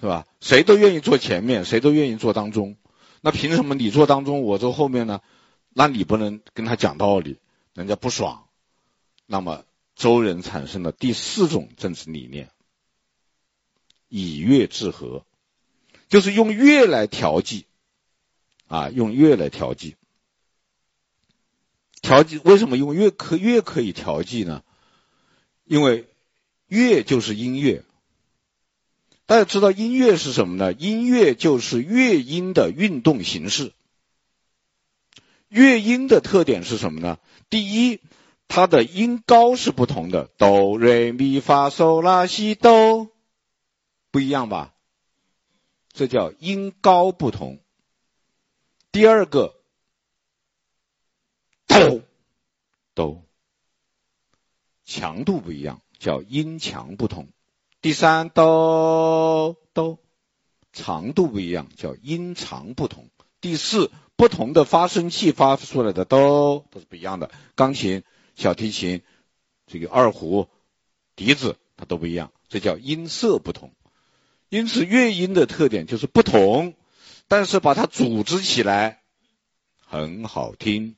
是吧？谁都愿意坐前面，谁都愿意坐当中。那凭什么你坐当中，我坐后面呢？那你不能跟他讲道理，人家不爽。那么，周人产生了第四种政治理念，以乐治和，就是用乐来调剂，啊，用乐来调剂。调剂为什么用乐可乐可以调剂呢？因为乐就是音乐。大家知道音乐是什么呢？音乐就是乐音的运动形式。乐音的特点是什么呢？第一。它的音高是不同的，哆、瑞、咪、发、嗦、拉、西、哆，不一样吧？这叫音高不同。第二个，哆，哆，强度不一样，叫音强不同。第三，哆，哆，长度不一样，叫音长不同。第四，不同的发声器发出来的哆都是不一样的，钢琴。小提琴、这个二胡、笛子，它都不一样，这叫音色不同。因此，乐音的特点就是不同，但是把它组织起来很好听。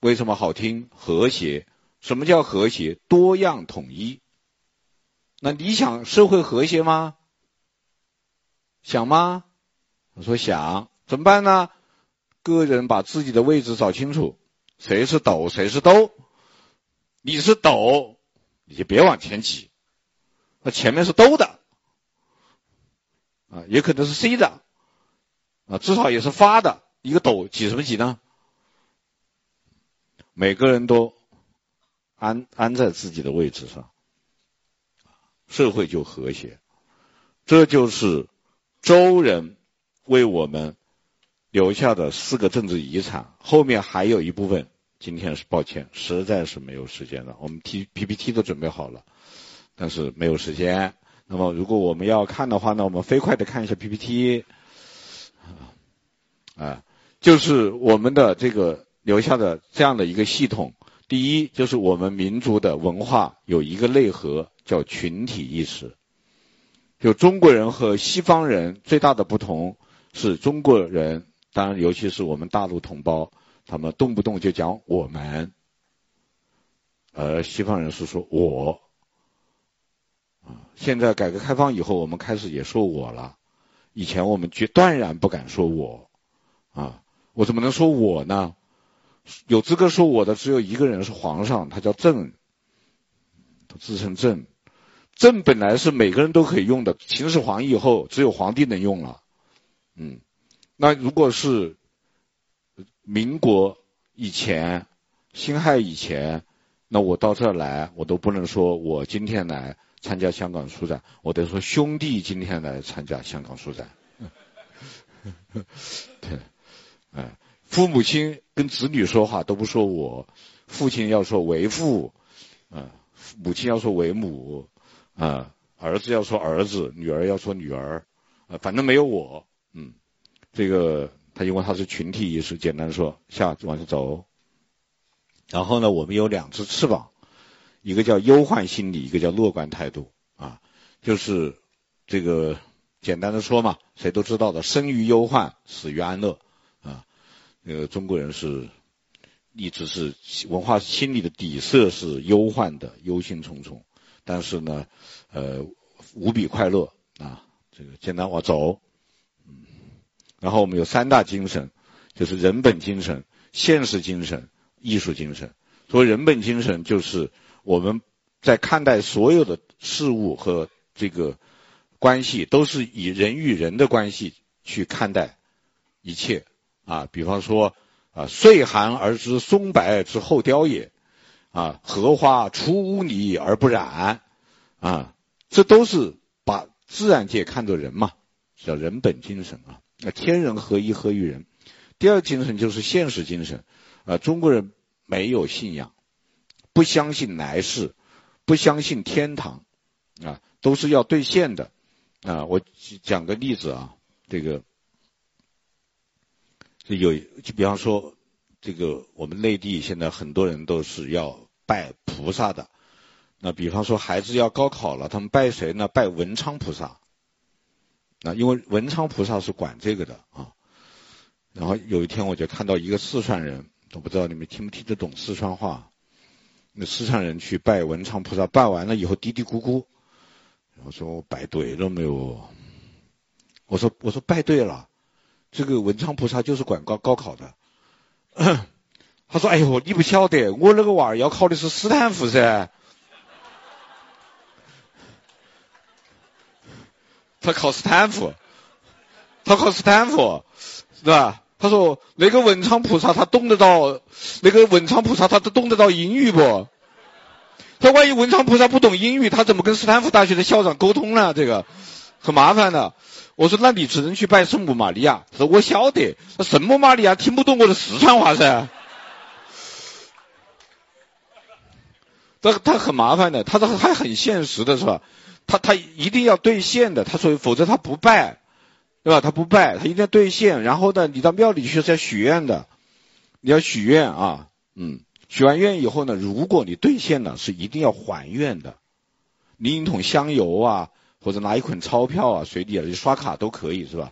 为什么好听？和谐。什么叫和谐？多样统一。那你想社会和谐吗？想吗？我说想。怎么办呢？个人把自己的位置找清楚。谁是斗，谁是兜？你是斗，你就别往前挤。那前面是兜的，啊，也可能是 C 的，啊，至少也是发的。一个斗挤什么挤呢？每个人都安安在自己的位置上，社会就和谐。这就是周人为我们。留下的四个政治遗产，后面还有一部分。今天是抱歉，实在是没有时间了。我们 T PPT 都准备好了，但是没有时间。那么，如果我们要看的话呢，我们飞快的看一下 PPT。啊，就是我们的这个留下的这样的一个系统。第一，就是我们民族的文化有一个内核，叫群体意识。就中国人和西方人最大的不同是中国人。当然，尤其是我们大陆同胞，他们动不动就讲我们，而西方人是说我。啊，现在改革开放以后，我们开始也说我了。以前我们绝断然不敢说我，啊，我怎么能说我呢？有资格说我的只有一个人，是皇上，他叫朕，他自称朕。朕本来是每个人都可以用的，秦始皇以后只有皇帝能用了，嗯。那如果是民国以前、辛亥以前，那我到这儿来，我都不能说我今天来参加香港书展，我得说兄弟今天来参加香港书展。对，哎，父母亲跟子女说话都不说我，父亲要说为父，啊，母亲要说为母，啊，儿子要说儿子，女儿要说女儿，啊，反正没有我，嗯，这个他因为他是群体意识，简单说，下往下走。然后呢，我们有两只翅膀，一个叫忧患心理，一个叫乐观态度啊，就是这个简单的说嘛，谁都知道的，生于忧患，死于安乐啊。那个中国人是一直是文化心理的底色是忧患的，忧心忡忡，但是呢，呃，无比快乐啊。这个简单往走，嗯，然后我们有三大精神，就是人本精神、现实精神。艺术精神，所谓人本精神，就是我们在看待所有的事物和这个关系，都是以人与人的关系去看待一切啊。比方说啊，岁寒而知松柏之后凋也，啊，荷花出污泥而不染，啊，这都是把自然界看作人嘛，叫人本精神啊。那天人合一，合于人。第二精神就是现实精神。啊，中国人没有信仰，不相信来世，不相信天堂，啊，都是要兑现的，啊，我讲个例子啊，这个，有就比方说，这个我们内地现在很多人都是要拜菩萨的，那比方说孩子要高考了，他们拜谁呢？拜文昌菩萨，啊，因为文昌菩萨是管这个的啊，然后有一天我就看到一个四川人。我不知道你们听不听得懂四川话？那四川人去拜文昌菩萨，拜完了以后嘀嘀咕咕，我说我拜对了没有？我说我说拜对了，这个文昌菩萨就是管高高考的。他说：“哎呦，你不晓得，我那个娃儿要考的是斯坦福噻，他考斯坦福，他考斯坦福，是吧？”他说：“那个文昌菩萨他懂得到，那个文昌菩萨他都懂得到英语不？他万一文昌菩萨不懂英语，他怎么跟斯坦福大学的校长沟通呢？这个很麻烦的。”我说：“那你只能去拜圣母玛利亚。”他说：“我晓得，那圣母玛利亚听不懂我的四川话噻。”他他很麻烦的，他说还很现实的是吧？他他一定要兑现的，他说否则他不拜。对吧？他不拜，他一定要兑现。然后呢，你到庙里去是要许愿的，你要许愿啊，嗯，许完愿以后呢，如果你兑现了，是一定要还愿的。拎一桶香油啊，或者拿一捆钞票啊，随地啊，你刷卡都可以，是吧？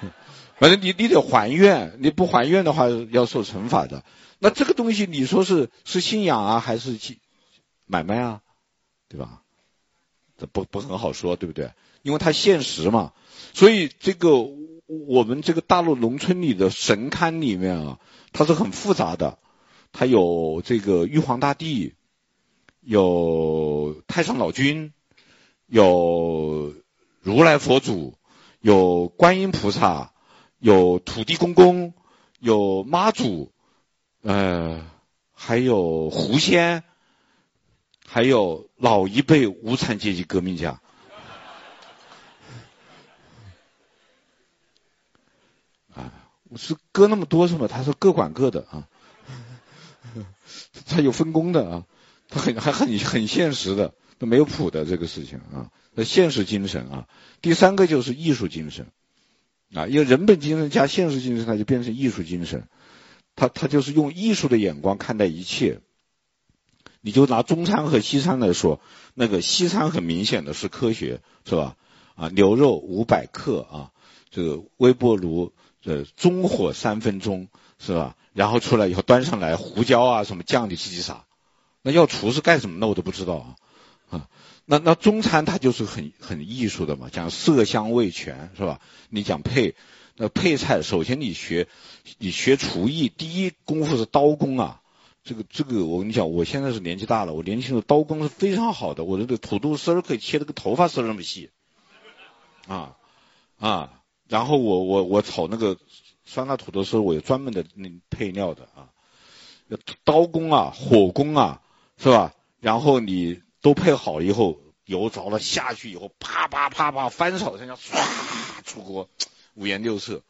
反正你你得还愿，你不还愿的话要受惩罚的。那这个东西你说是是信仰啊，还是买卖啊？对吧？这不不很好说，对不对？因为它现实嘛。所以这个我们这个大陆农村里的神龛里面啊，它是很复杂的，它有这个玉皇大帝，有太上老君，有如来佛祖，有观音菩萨，有土地公公，有妈祖，呃，还有狐仙，还有老一辈无产阶级革命家。是割那么多是吗？他是各管各的啊，他有分工的啊，他很还很很现实的，他没有谱的这个事情啊。那现实精神啊，第三个就是艺术精神啊，因为人本精神加现实精神，它就变成艺术精神。他他就是用艺术的眼光看待一切。你就拿中餐和西餐来说，那个西餐很明显的是科学，是吧？啊，牛肉五百克啊，这个微波炉。这中火三分钟是吧？然后出来以后端上来，胡椒啊什么酱你自己撒。那要厨师干什么呢？我都不知道啊。啊，那那中餐它就是很很艺术的嘛，讲色香味全是吧？你讲配，那配菜首先你学，你学厨艺第一功夫是刀工啊。这个这个我跟你讲，我现在是年纪大了，我年轻的刀工是非常好的，我的这个土豆丝可以切的跟头发丝那么细。啊啊。然后我我我炒那个酸辣土豆丝，我有专门的那配料的啊，刀工啊，火工啊，是吧？然后你都配好以后，油着了下去以后，啪啪啪啪翻炒成这样，唰出锅，五颜六色。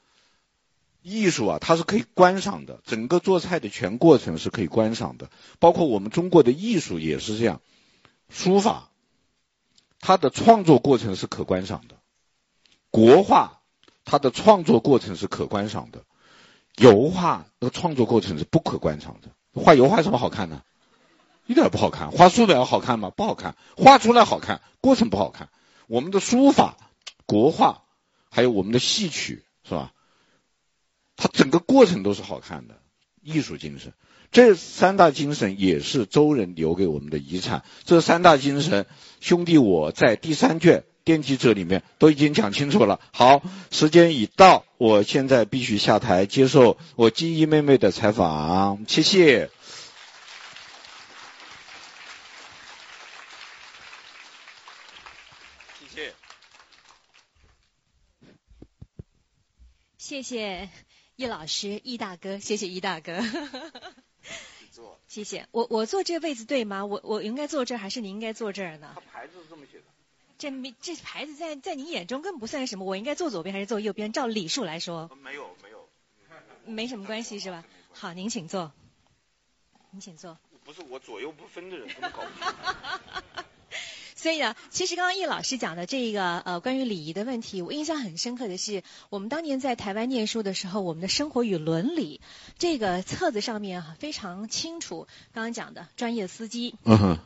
艺术啊，它是可以观赏的，整个做菜的全过程是可以观赏的，包括我们中国的艺术也是这样，书法，它的创作过程是可观赏的，国画，它的创作过程是可观赏的，油画的创作过程是不可观赏的。画油画有什么好看的？一点不好看。画素描好看吗？不好看。画出来好看，过程不好看。我们的书法、国画，还有我们的戏曲，是吧？它整个过程都是好看的，艺术精神，这三大精神也是周人留给我们的遗产。这三大精神，兄弟我在第三卷奠基者里面都已经讲清楚了。好，时间已到，我现在必须下台接受我金一妹妹的采访，谢谢。谢谢，谢谢。易老师，易大哥，谢谢易大哥。谢谢。我我坐这位子对吗？我我应该坐这儿，还是你应该坐这儿呢？他牌子是这么写的。这没这牌子在在你眼中更不算什么。我应该坐左边还是坐右边？照礼数来说。没有没有。没什么关系是吧？好，您请坐。您请坐。不是我左右不分的人，怎么搞不清？所以呢，其实刚刚易老师讲的这个呃关于礼仪的问题，我印象很深刻的是，我们当年在台湾念书的时候，我们的生活与伦理这个册子上面啊非常清楚。刚刚讲的专业司机、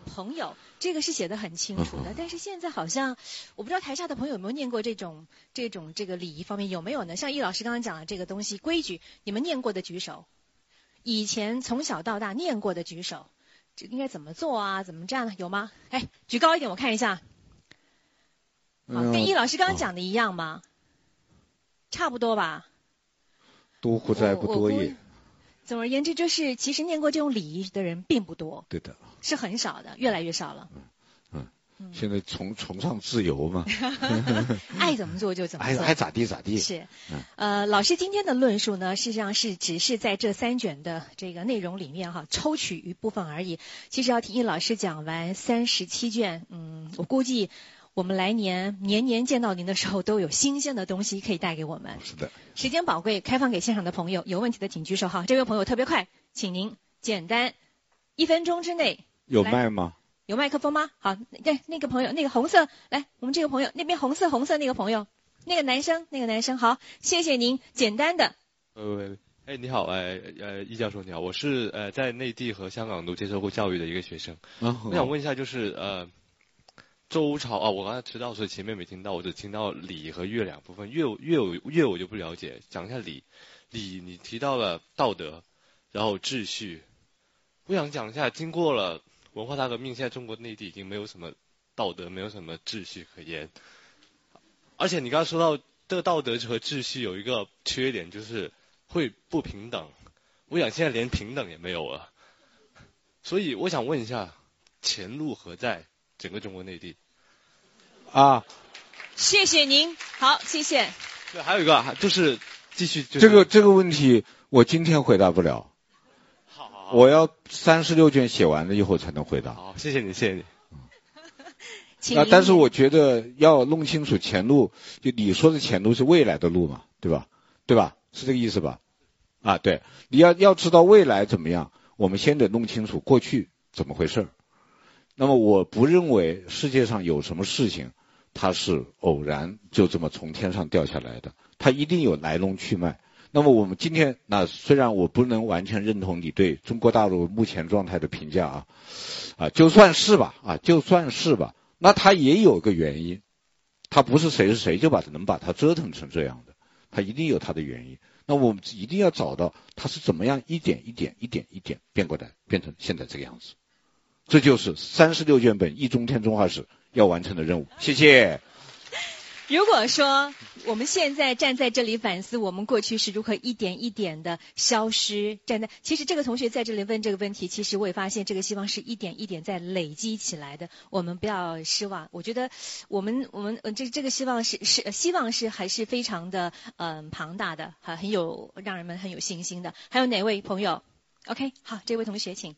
朋友，这个是写的很清楚的。但是现在好像，我不知道台下的朋友有没有念过这种这种这个礼仪方面有没有呢？像易老师刚刚讲的这个东西规矩，你们念过的举手，以前从小到大念过的举手。这应该怎么做啊？怎么站呢？有吗？哎，举高一点，我看一下。好，跟易老师刚刚讲的一样吗？差不多吧。多乎哉不多也。总而言之，就是其实念过这种礼仪的人并不多。对的。是很少的，越来越少了。现在崇崇尚自由嘛，爱怎么做就怎么做，爱爱咋地咋地。是，呃，老师今天的论述呢，事实上是只是在这三卷的这个内容里面哈，抽取一部分而已。其实要听易老师讲完三十七卷，嗯，我估计我们来年年年见到您的时候，都有新鲜的东西可以带给我们。是的。时间宝贵，开放给现场的朋友，有问题的请举手哈。这位朋友特别快，请您简单一分钟之内。有卖吗？有麦克风吗？好，对，那个朋友，那个红色，来，我们这个朋友那边红色红色那个朋友，那个男生，那个男生，好，谢谢您，简单的。呃，哎，你好，哎，呃，易教授你好，我是呃在内地和香港都接受过教育的一个学生。啊，我想问一下，就是呃，周朝啊，我刚才迟到，所以前面没听到，我只听到礼和乐两部分，乐乐乐我就不了解，讲一下礼，礼你提到了道德，然后秩序，我想讲一下，经过了。文化大革命，现在中国内地已经没有什么道德，没有什么秩序可言。而且你刚刚说到这个道德和秩序有一个缺点，就是会不平等。我想现在连平等也没有了。所以我想问一下，前路何在？整个中国内地。啊，谢谢您，好，谢谢。对，还有一个就是继续、就是。这个这个问题我今天回答不了。我要三十六卷写完了以后才能回答。好，谢谢你，谢谢你。啊，但是我觉得要弄清楚前路，就你说的前路是未来的路嘛，对吧？对吧？是这个意思吧？啊，对，你要要知道未来怎么样，我们先得弄清楚过去怎么回事儿。那么我不认为世界上有什么事情，它是偶然就这么从天上掉下来的，它一定有来龙去脉。那么我们今天，那虽然我不能完全认同你对中国大陆目前状态的评价啊，啊，就算是吧，啊，就算是吧，那它也有个原因，它不是谁是谁就把能把它折腾成这样的，它一定有它的原因。那我们一定要找到它是怎么样一点一点一点一点变过来，变成现在这个样子。这就是三十六卷本《易中天中华史》要完成的任务。谢谢。如果说我们现在站在这里反思，我们过去是如何一点一点的消失，站在其实这个同学在这里问这个问题，其实我也发现这个希望是一点一点在累积起来的。我们不要失望，我觉得我们我们这这个希望是是希望是还是非常的嗯庞大的，很很有让人们很有信心的。还有哪位朋友？OK，好，这位同学请。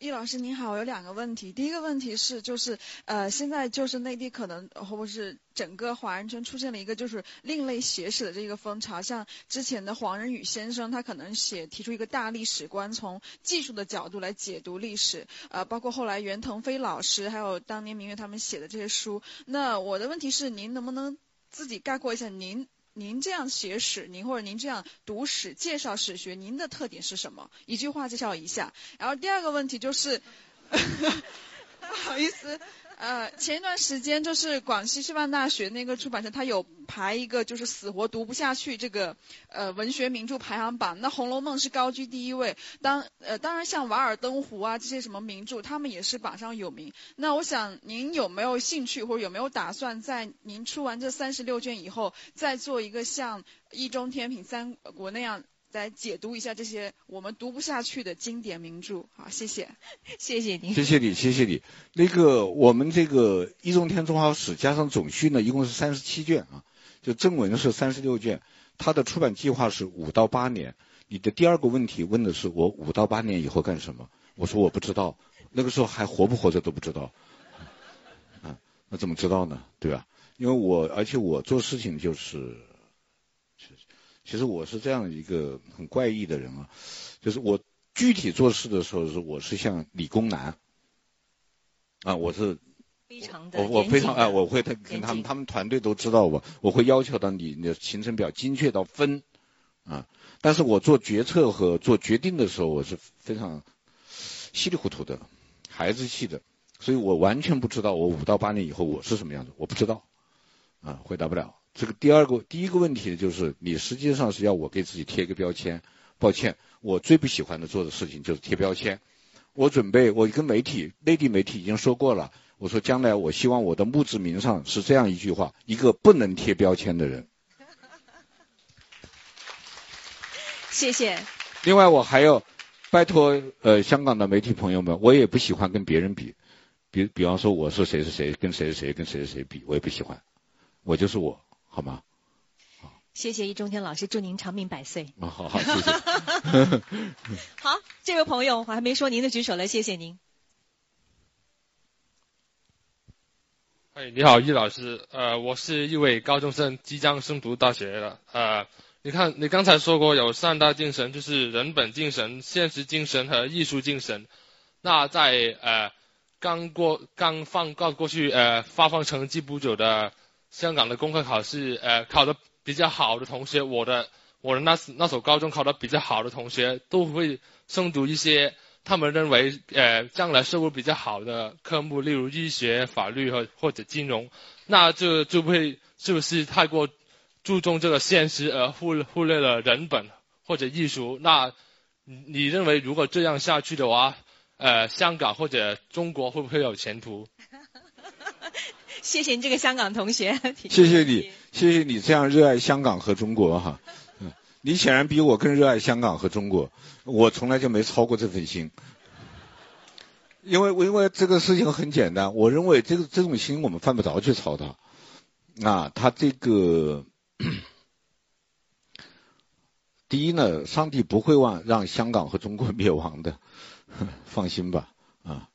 易老师您好，有两个问题。第一个问题是，就是呃，现在就是内地可能或者是整个华人圈出现了一个就是另类写史的这个风潮，像之前的黄仁宇先生，他可能写提出一个大历史观，从技术的角度来解读历史，呃，包括后来袁腾飞老师，还有当年明月他们写的这些书。那我的问题是，您能不能自己概括一下您？您这样写史，您或者您这样读史、介绍史学，您的特点是什么？一句话介绍一下。然后第二个问题就是，不好意思。呃，前一段时间就是广西师范大学那个出版社，它有排一个就是死活读不下去这个呃文学名著排行榜，那《红楼梦》是高居第一位。当呃当然像《瓦尔登湖》啊这些什么名著，他们也是榜上有名。那我想您有没有兴趣或者有没有打算在您出完这三十六卷以后，再做一个像《易中天品》《三国》那样？来解读一下这些我们读不下去的经典名著。好，谢谢，谢谢您，谢谢你，谢谢你。那个我们这个《易中天中华史》加上总序呢，一共是三十七卷啊，就正文是三十六卷，它的出版计划是五到八年。你的第二个问题问的是我五到八年以后干什么？我说我不知道，那个时候还活不活着都不知道。啊，那怎么知道呢？对吧？因为我而且我做事情就是。其实我是这样一个很怪异的人啊，就是我具体做事的时候是我是像理工男，啊，我是非常的我我非常哎，我会他跟他们他们团队都知道我，我会要求到你的行程表精确到分，啊，但是我做决策和做决定的时候，我是非常稀里糊涂的，孩子气的，所以我完全不知道我五到八年以后我是什么样子，我不知道，啊，回答不了。这个第二个第一个问题就是，你实际上是要我给自己贴一个标签。抱歉，我最不喜欢的做的事情就是贴标签。我准备，我跟媒体，内地媒体已经说过了，我说将来我希望我的墓志铭上是这样一句话：一个不能贴标签的人。谢谢。另外，我还要拜托呃香港的媒体朋友们，我也不喜欢跟别人比，比比方说我是谁是谁，跟谁是谁跟谁是谁比，我也不喜欢，我就是我。好吗？好，谢谢易中天老师，祝您长命百岁。啊，好好，谢谢。好，这位朋友，我还没说您的举手了，谢谢您。哎，你好，易老师，呃，我是一位高中生，即将升读大学了。呃，你看，你刚才说过有三大精神，就是人本精神、现实精神和艺术精神。那在呃刚过刚放告过去呃发放成绩不久的。香港的公开考试，呃，考得比较好的同学，我的我的那那所高中考得比较好的同学，都会升读一些他们认为呃将来收入比较好的科目，例如医学、法律和或者金融，那这就会是不是太过注重这个现实而忽忽略了人本或者艺术？那你认为如果这样下去的话，呃，香港或者中国会不会有前途？谢谢你这个香港同学。谢谢你，谢谢你这样热爱香港和中国哈。你显然比我更热爱香港和中国，我从来就没操过这份心。因为因为这个事情很简单，我认为这个这种心我们犯不着去操它。啊，他这个 第一呢，上帝不会让让香港和中国灭亡的，放心吧。啊，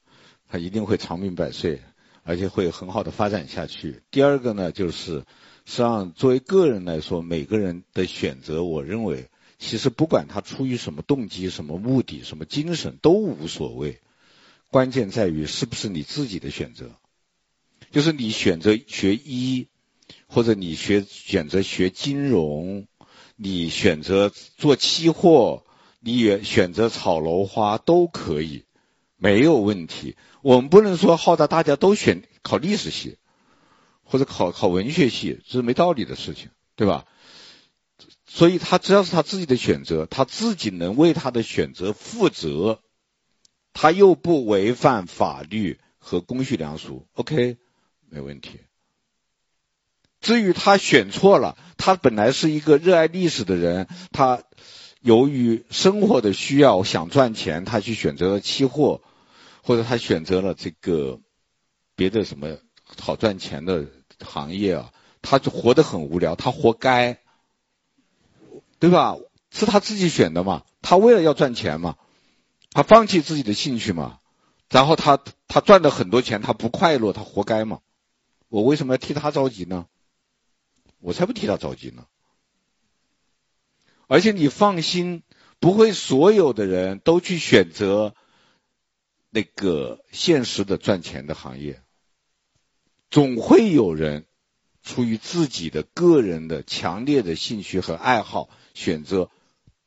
他一定会长命百岁。而且会很好的发展下去。第二个呢，就是实际上作为个人来说，每个人的选择，我认为其实不管他出于什么动机、什么目的、什么精神都无所谓，关键在于是不是你自己的选择。就是你选择学医，或者你学选择学金融，你选择做期货，你也选择炒楼花都可以。没有问题，我们不能说号召大家都选考历史系，或者考考文学系，这是没道理的事情，对吧？所以他只要是他自己的选择，他自己能为他的选择负责，他又不违反法律和公序良俗，OK，没问题。至于他选错了，他本来是一个热爱历史的人，他由于生活的需要想赚钱，他去选择了期货。或者他选择了这个别的什么好赚钱的行业啊，他就活得很无聊，他活该，对吧？是他自己选的嘛，他为了要赚钱嘛，他放弃自己的兴趣嘛，然后他他赚了很多钱，他不快乐，他活该嘛？我为什么要替他着急呢？我才不替他着急呢。而且你放心，不会所有的人都去选择那个现实的赚钱的行业，总会有人出于自己的个人的强烈的兴趣和爱好，选择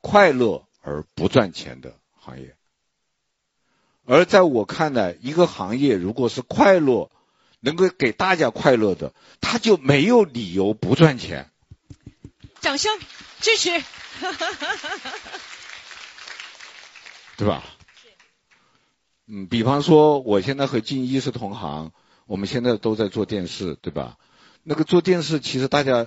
快乐而不赚钱的行业。而在我看来，一个行业如果是快乐，能够给大家快乐的，他就没有理由不赚钱。掌声支持，对吧？嗯，比方说，我现在和静一是同行，我们现在都在做电视，对吧？那个做电视，其实大家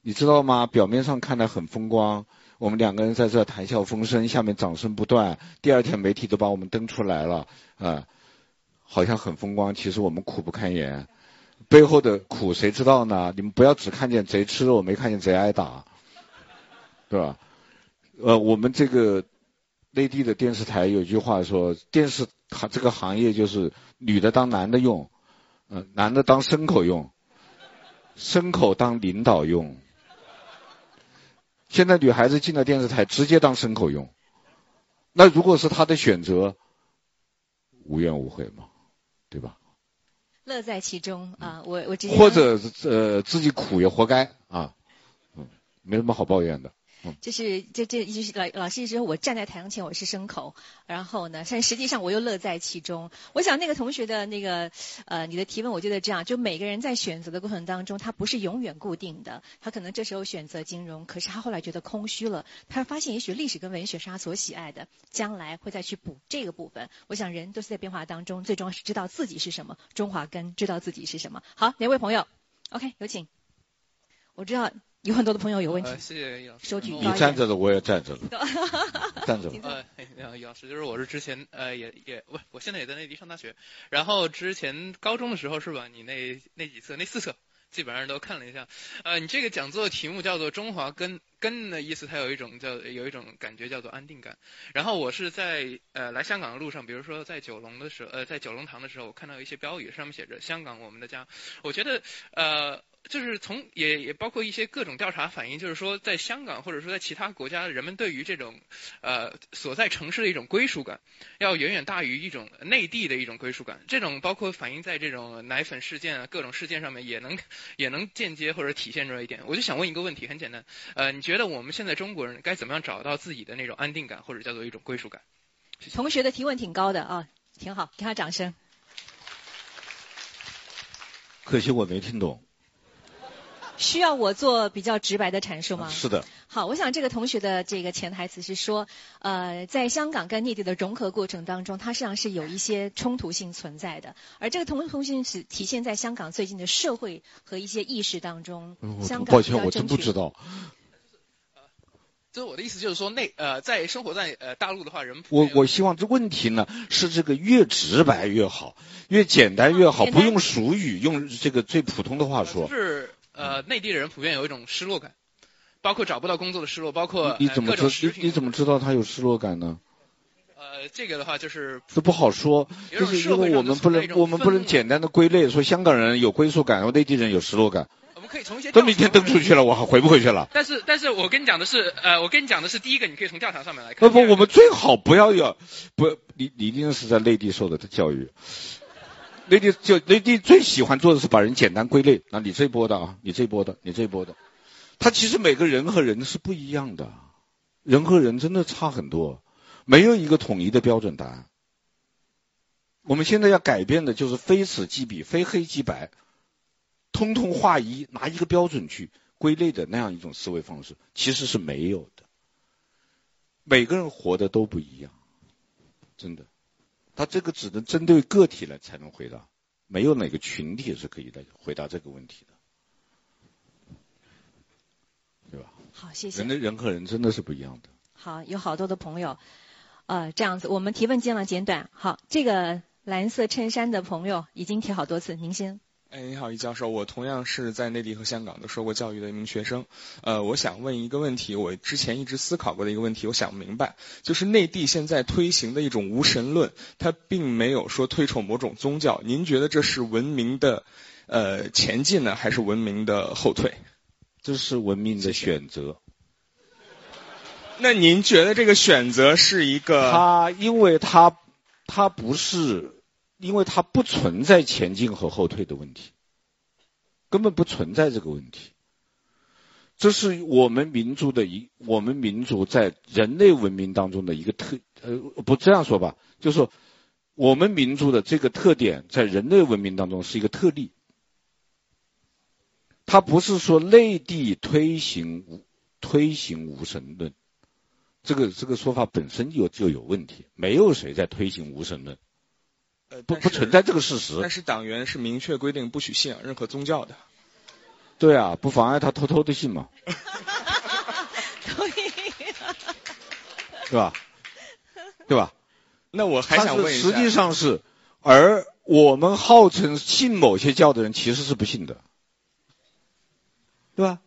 你知道吗？表面上看来很风光。我们两个人在这谈笑风生，下面掌声不断。第二天媒体都把我们登出来了，啊，好像很风光。其实我们苦不堪言，背后的苦谁知道呢？你们不要只看见贼吃肉，没看见贼挨打，对吧？呃，我们这个内地的电视台有句话说，电视行这个行业就是女的当男的用，嗯、呃，男的当牲口用，牲口当领导用。现在女孩子进了电视台，直接当牲口用。那如果是她的选择，无怨无悔嘛，对吧？乐在其中啊，我我直接。或者呃，自己苦也活该啊，嗯，没什么好抱怨的。就是这这就是老老师之后，我站在台上前我是牲口，然后呢，但实际上我又乐在其中。我想那个同学的那个呃，你的提问，我觉得这样，就每个人在选择的过程当中，他不是永远固定的，他可能这时候选择金融，可是他后来觉得空虚了，他发现也许历史跟文学是他所喜爱的，将来会再去补这个部分。我想人都是在变化当中，最重要是知道自己是什么，中华根知道自己是什么。好，哪位朋友？OK，有请。我知道。有很多的朋友有问题，呃、谢谢易老师。你站着的，我也站着了。站着。呃，你好，易老师，就是我是之前呃也也不，我现在也在内地上大学。然后之前高中的时候是吧？你那那几册那四册基本上都看了一下。呃，你这个讲座的题目叫做“中华根”，根的意思它有一种叫有一种感觉叫做安定感。然后我是在呃来香港的路上，比如说在九龙的时候，呃在九龙塘的时候，我看到一些标语，上面写着“香港我们的家”。我觉得呃。就是从也也包括一些各种调查反映，就是说在香港或者说在其他国家，人们对于这种呃所在城市的一种归属感，要远远大于一种内地的一种归属感。这种包括反映在这种奶粉事件啊各种事件上面，也能也能间接或者体现出来一点。我就想问一个问题，很简单，呃，你觉得我们现在中国人该怎么样找到自己的那种安定感，或者叫做一种归属感？谢谢。同学的提问挺高的啊，挺好，给他掌声。可惜我没听懂。需要我做比较直白的阐述吗？是的。好，我想这个同学的这个潜台词是说，呃，在香港跟内地的融合过程当中，它实际上是有一些冲突性存在的，而这个冲突性是体现在香港最近的社会和一些意识当中。嗯、香港抱歉，我真不知道。这我的意思就是说，内呃，在生活在呃大陆的话，人我我希望这问题呢是这个越直白越好，越简单越好，不用俗语，用这个最普通的话说。是。呃，内地的人普遍有一种失落感，包括找不到工作的失落，包括你，你怎么知你，你怎么知道他有失落感呢？呃，这个的话就是这不好说，就是因为我们不能我们不能简单的归类说香港人有归属感，然后内地人有失落感。我们可以从一些都明天登出去了，我还回不回去了？但是，但是我跟你讲的是，呃，我跟你讲的是第一个，你可以从调查上面来看。不不，我们最好不要有不，你你一定是在内地受的教育。内地就内地最喜欢做的是把人简单归类，那你这波的啊，你这波的，你这波的，他其实每个人和人是不一样的，人和人真的差很多，没有一个统一的标准答案。我们现在要改变的就是非此即彼，非黑即白，通通划一，拿一个标准去归类的那样一种思维方式，其实是没有的。每个人活的都不一样，真的。他这个只能针对个体来才能回答，没有哪个群体是可以来回答这个问题的，对吧？好，谢谢。人的人和人真的是不一样的。好，有好多的朋友，呃，这样子，我们提问尽量简短。好，这个蓝色衬衫的朋友已经提好多次，您先。哎，你好，易教授，我同样是在内地和香港都受过教育的一名学生。呃，我想问一个问题，我之前一直思考过的一个问题，我想不明白，就是内地现在推行的一种无神论，它并没有说推崇某种宗教。您觉得这是文明的呃前进呢，还是文明的后退？这是文明的选择。那您觉得这个选择是一个？他，因为他他不是。因为它不存在前进和后退的问题，根本不存在这个问题。这是我们民族的一，我们民族在人类文明当中的一个特，呃，不这样说吧，就是说我们民族的这个特点在人类文明当中是一个特例。它不是说内地推行无推行无神论，这个这个说法本身就就有问题，没有谁在推行无神论。不不存在这个事实。但是党员是明确规定不许信仰任何宗教的。对啊，不妨碍他偷偷的信嘛。可以。对 吧？对吧？那我还想问一下。实际上是，而我们号称信某些教的人其实是不信的，对吧？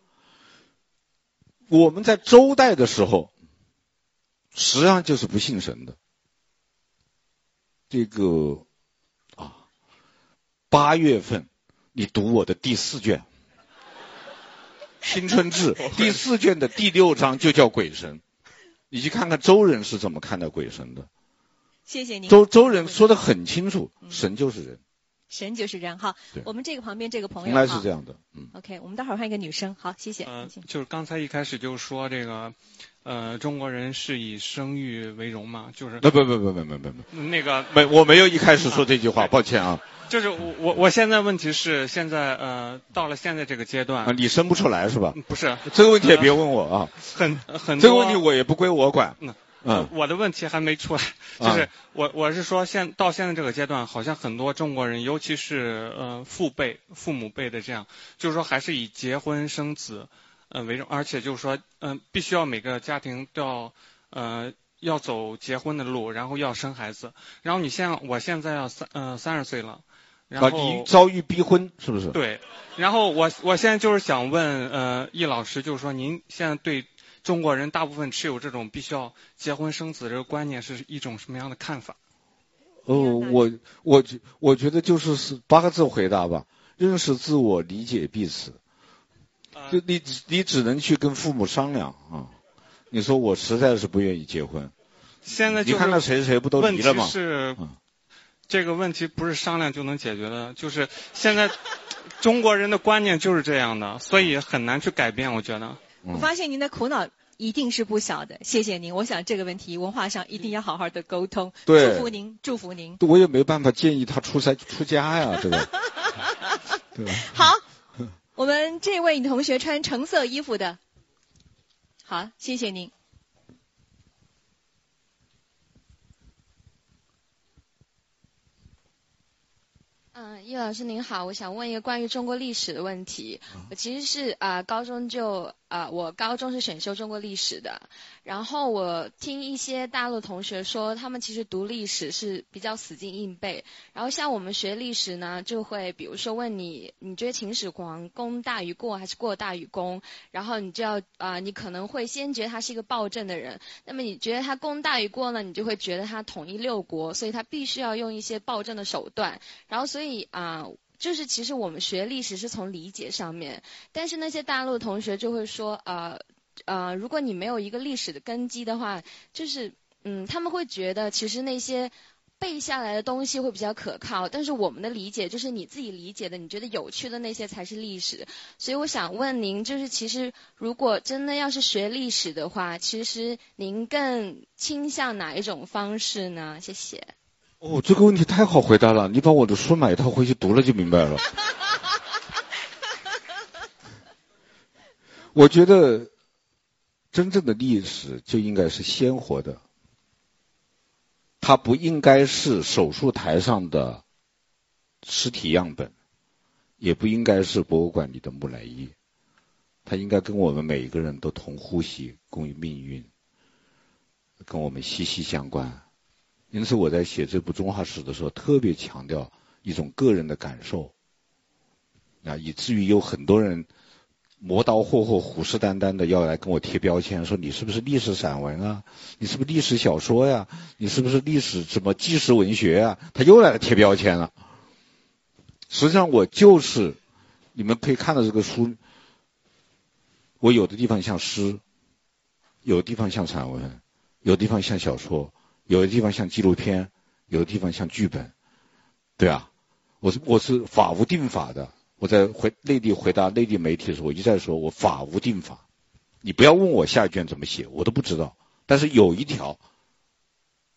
我们在周代的时候，实际上就是不信神的。这个。八月份，你读我的第四卷《新春志 》第四卷的第六章就叫鬼神，你去看看周人是怎么看待鬼神的。谢谢您。周周人说的很清楚，神就是人。神就是人哈，我们这个旁边这个朋友，应该是这样的，嗯。OK，我们待会儿换一个女生，好，谢谢。呃，就是刚才一开始就说这个，呃中国人是以生育为荣吗？就是不不不不不不不。那个没我没有一开始说这句话抱歉啊。就是我我我现在问题是现在呃到了现在这个阶段。啊你生不出来是吧？不是。这个问题也别问我啊。很很这个问题我也不归我管。嗯嗯。我的问题还没出来。就是我我是说现到现在这个阶段好像很多中国人尤其是呃父辈父母辈的这样就是说还是以结婚生子呃为重，而且就是说嗯、呃、必须要每个家庭都要呃要走结婚的路，然后要生孩子，然后你像我现在要三呃三十岁了，然后你遭遇逼婚是不是？对，然后我我现在就是想问呃易老师，就是说您现在对。中国人大部分持有这种必须要结婚生子这个观念，是一种什么样的看法？哦，我我觉我觉得就是是八个字回答吧：认识自我，理解彼此。就你你只能去跟父母商量啊。你说我实在是不愿意结婚。现在你看到谁谁不都离了吗？问题是这个问题不是商量就能解决的，就是现在中国人的观念就是这样的，所以很难去改变。我觉得。我发现您的苦恼。一定是不小的，谢谢您。我想这个问题文化上一定要好好的沟通。对，祝福您，祝福您。我也没办法建议他出塞出家呀，对吧？对吧？好，我们这位女同学穿橙色衣服的，好，谢谢您。嗯，叶老师您好，我想问一个关于中国历史的问题。我其实是啊、呃，高中就啊、我高中是选修中国历史的。然后我听一些大陆同学说，他们其实读历史是比较死记硬背。然后像我们学历史呢，就会比如说问你，你觉得秦始皇功大于过还是过大于功？然后你就要啊、你可能会先觉得他是一个暴政的人。那么你觉得他功大于过呢？你就会觉得他统一六国，所以他必须要用一些暴政的手段。然后所以啊、就是其实我们学历史是从理解上面，但是那些大陆同学就会说呃。呃，如果你没有一个历史的根基的话，就是嗯，他们会觉得其实那些背下来的东西会比较可靠，但是我们的理解就是你自己理解的，你觉得有趣的那些才是历史。所以我想问您，就是其实如果真的要是学历史的话，其实您更倾向哪一种方式呢？谢谢。哦，这个问题太好回答了，你把我的书买一套回去读了就明白了。我觉得。真正的历史就应该是鲜活的，它不应该是手术台上的尸体样本，也不应该是博物馆里的木乃伊，它应该跟我们每一个人都同呼吸、共于命运，跟我们息息相关。因此，我在写这部中华史的时候，特别强调一种个人的感受，啊，以至于有很多人磨刀霍霍、虎视眈眈的要来跟我贴标签，说你是不是历史散文啊？你是不是历史小说呀？你是不是历史什么纪实文学啊？他又来了贴标签了。实际上我就是，你们可以看到这个书，我有的地方像诗，有的地方像散文，有的地方像小说，有的地方像纪录片，有的地方像剧本，对啊，我是我是法无定法的。我在回内地回答内地媒体的时候，我一再说我法无定法，你不要问我下一卷怎么写，我都不知道。但是有一条，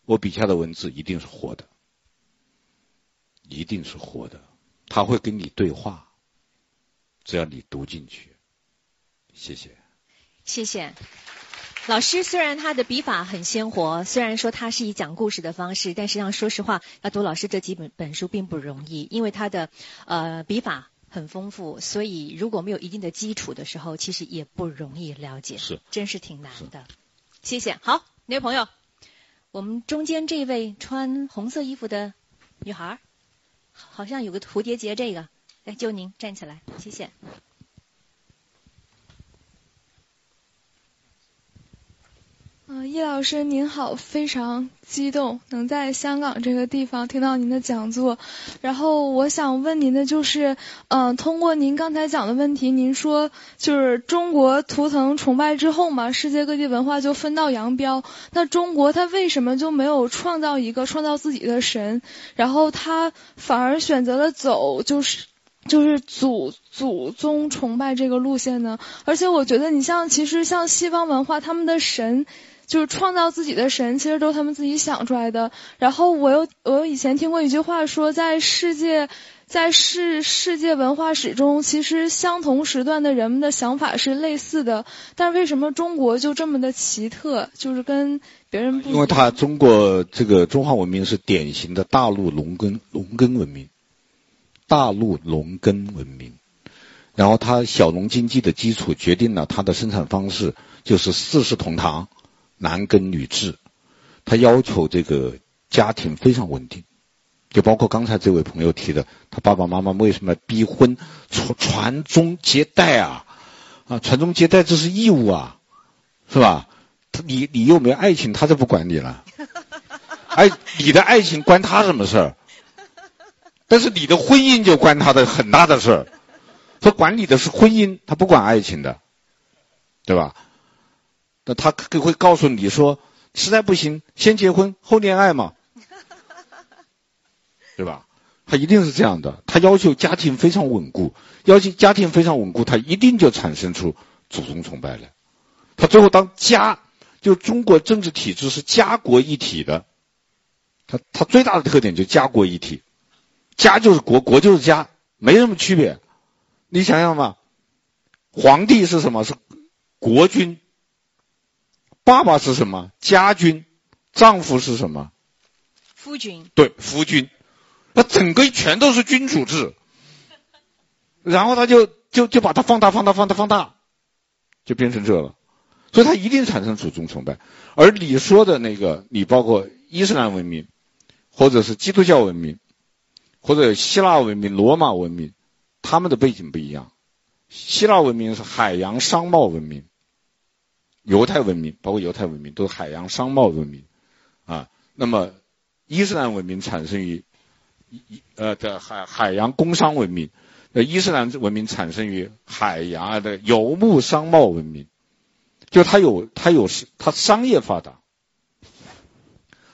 我笔下的文字一定是活的，一定是活的，他会跟你对话，只要你读进去。谢谢。谢谢。老师虽然他的笔法很鲜活，虽然说他是以讲故事的方式，但实际上说实话，要读老师这几本本书并不容易，因为他的呃笔法。很丰富，所以如果没有一定的基础的时候，其实也不容易了解，是，真是挺难的。谢谢。好，哪位朋友？我们中间这位穿红色衣服的女孩，好像有个蝴蝶结，这个，来，就您站起来，谢谢。嗯，叶老师您好，非常激动能在香港这个地方听到您的讲座。然后我想问您的就是，嗯、通过您刚才讲的问题，您说就是中国图腾崇拜之后嘛，世界各地文化就分道扬镳。那中国它为什么就没有创造一个创造自己的神，然后它反而选择了走就是就是祖祖宗崇拜这个路线呢？而且我觉得你像其实像西方文化，他们的神。就是创造自己的神，其实都是他们自己想出来的。然后我又我又以前听过一句话说，在世界在世世界文化史中，其实相同时段的人们的想法是类似的。但是为什么中国就这么的奇特？就是跟别人不一样。因为它中国这个中华文明是典型的大陆农耕农耕文明，大陆农耕文明。然后它小农经济的基础决定了它的生产方式，就是四世同堂。男耕女织，他要求这个家庭非常稳定，就包括刚才这位朋友提的，他爸爸妈妈为什么逼婚传传宗接代啊？啊，传宗接代这是义务啊，是吧？他你你又没有爱情，他就不管你了。哎，你的爱情关他什么事儿？但是你的婚姻就关他的很大的事儿。他管你的是婚姻，他不管爱情的，对吧？那他可会告诉你说，实在不行，先结婚后恋爱嘛，对吧？他一定是这样的，他要求家庭非常稳固，要求家庭非常稳固，他一定就产生出祖宗崇拜来。他最后当家，就中国政治体制是家国一体的，他他最大的特点就是家国一体，家就是国，国就是家，没什么区别。你想想嘛，皇帝是什么？是国君。爸爸是什么？家君，丈夫是什么？夫君。对，夫君。那整个全都是君主制，然后他就就就把它放大、放大、放大、放大，就变成这了。所以它一定产生祖宗崇拜。而你说的那个，你包括伊斯兰文明，或者是基督教文明，或者希腊文明、罗马文明，他们的背景不一样。希腊文明是海洋商贸文明。犹太文明，包括犹太文明，都是海洋商贸文明，啊，那么伊斯兰文明产生于一呃的海海洋工商文明，呃，伊斯兰文明产生于海洋的游牧商贸文明，就它有它有是它商业发达，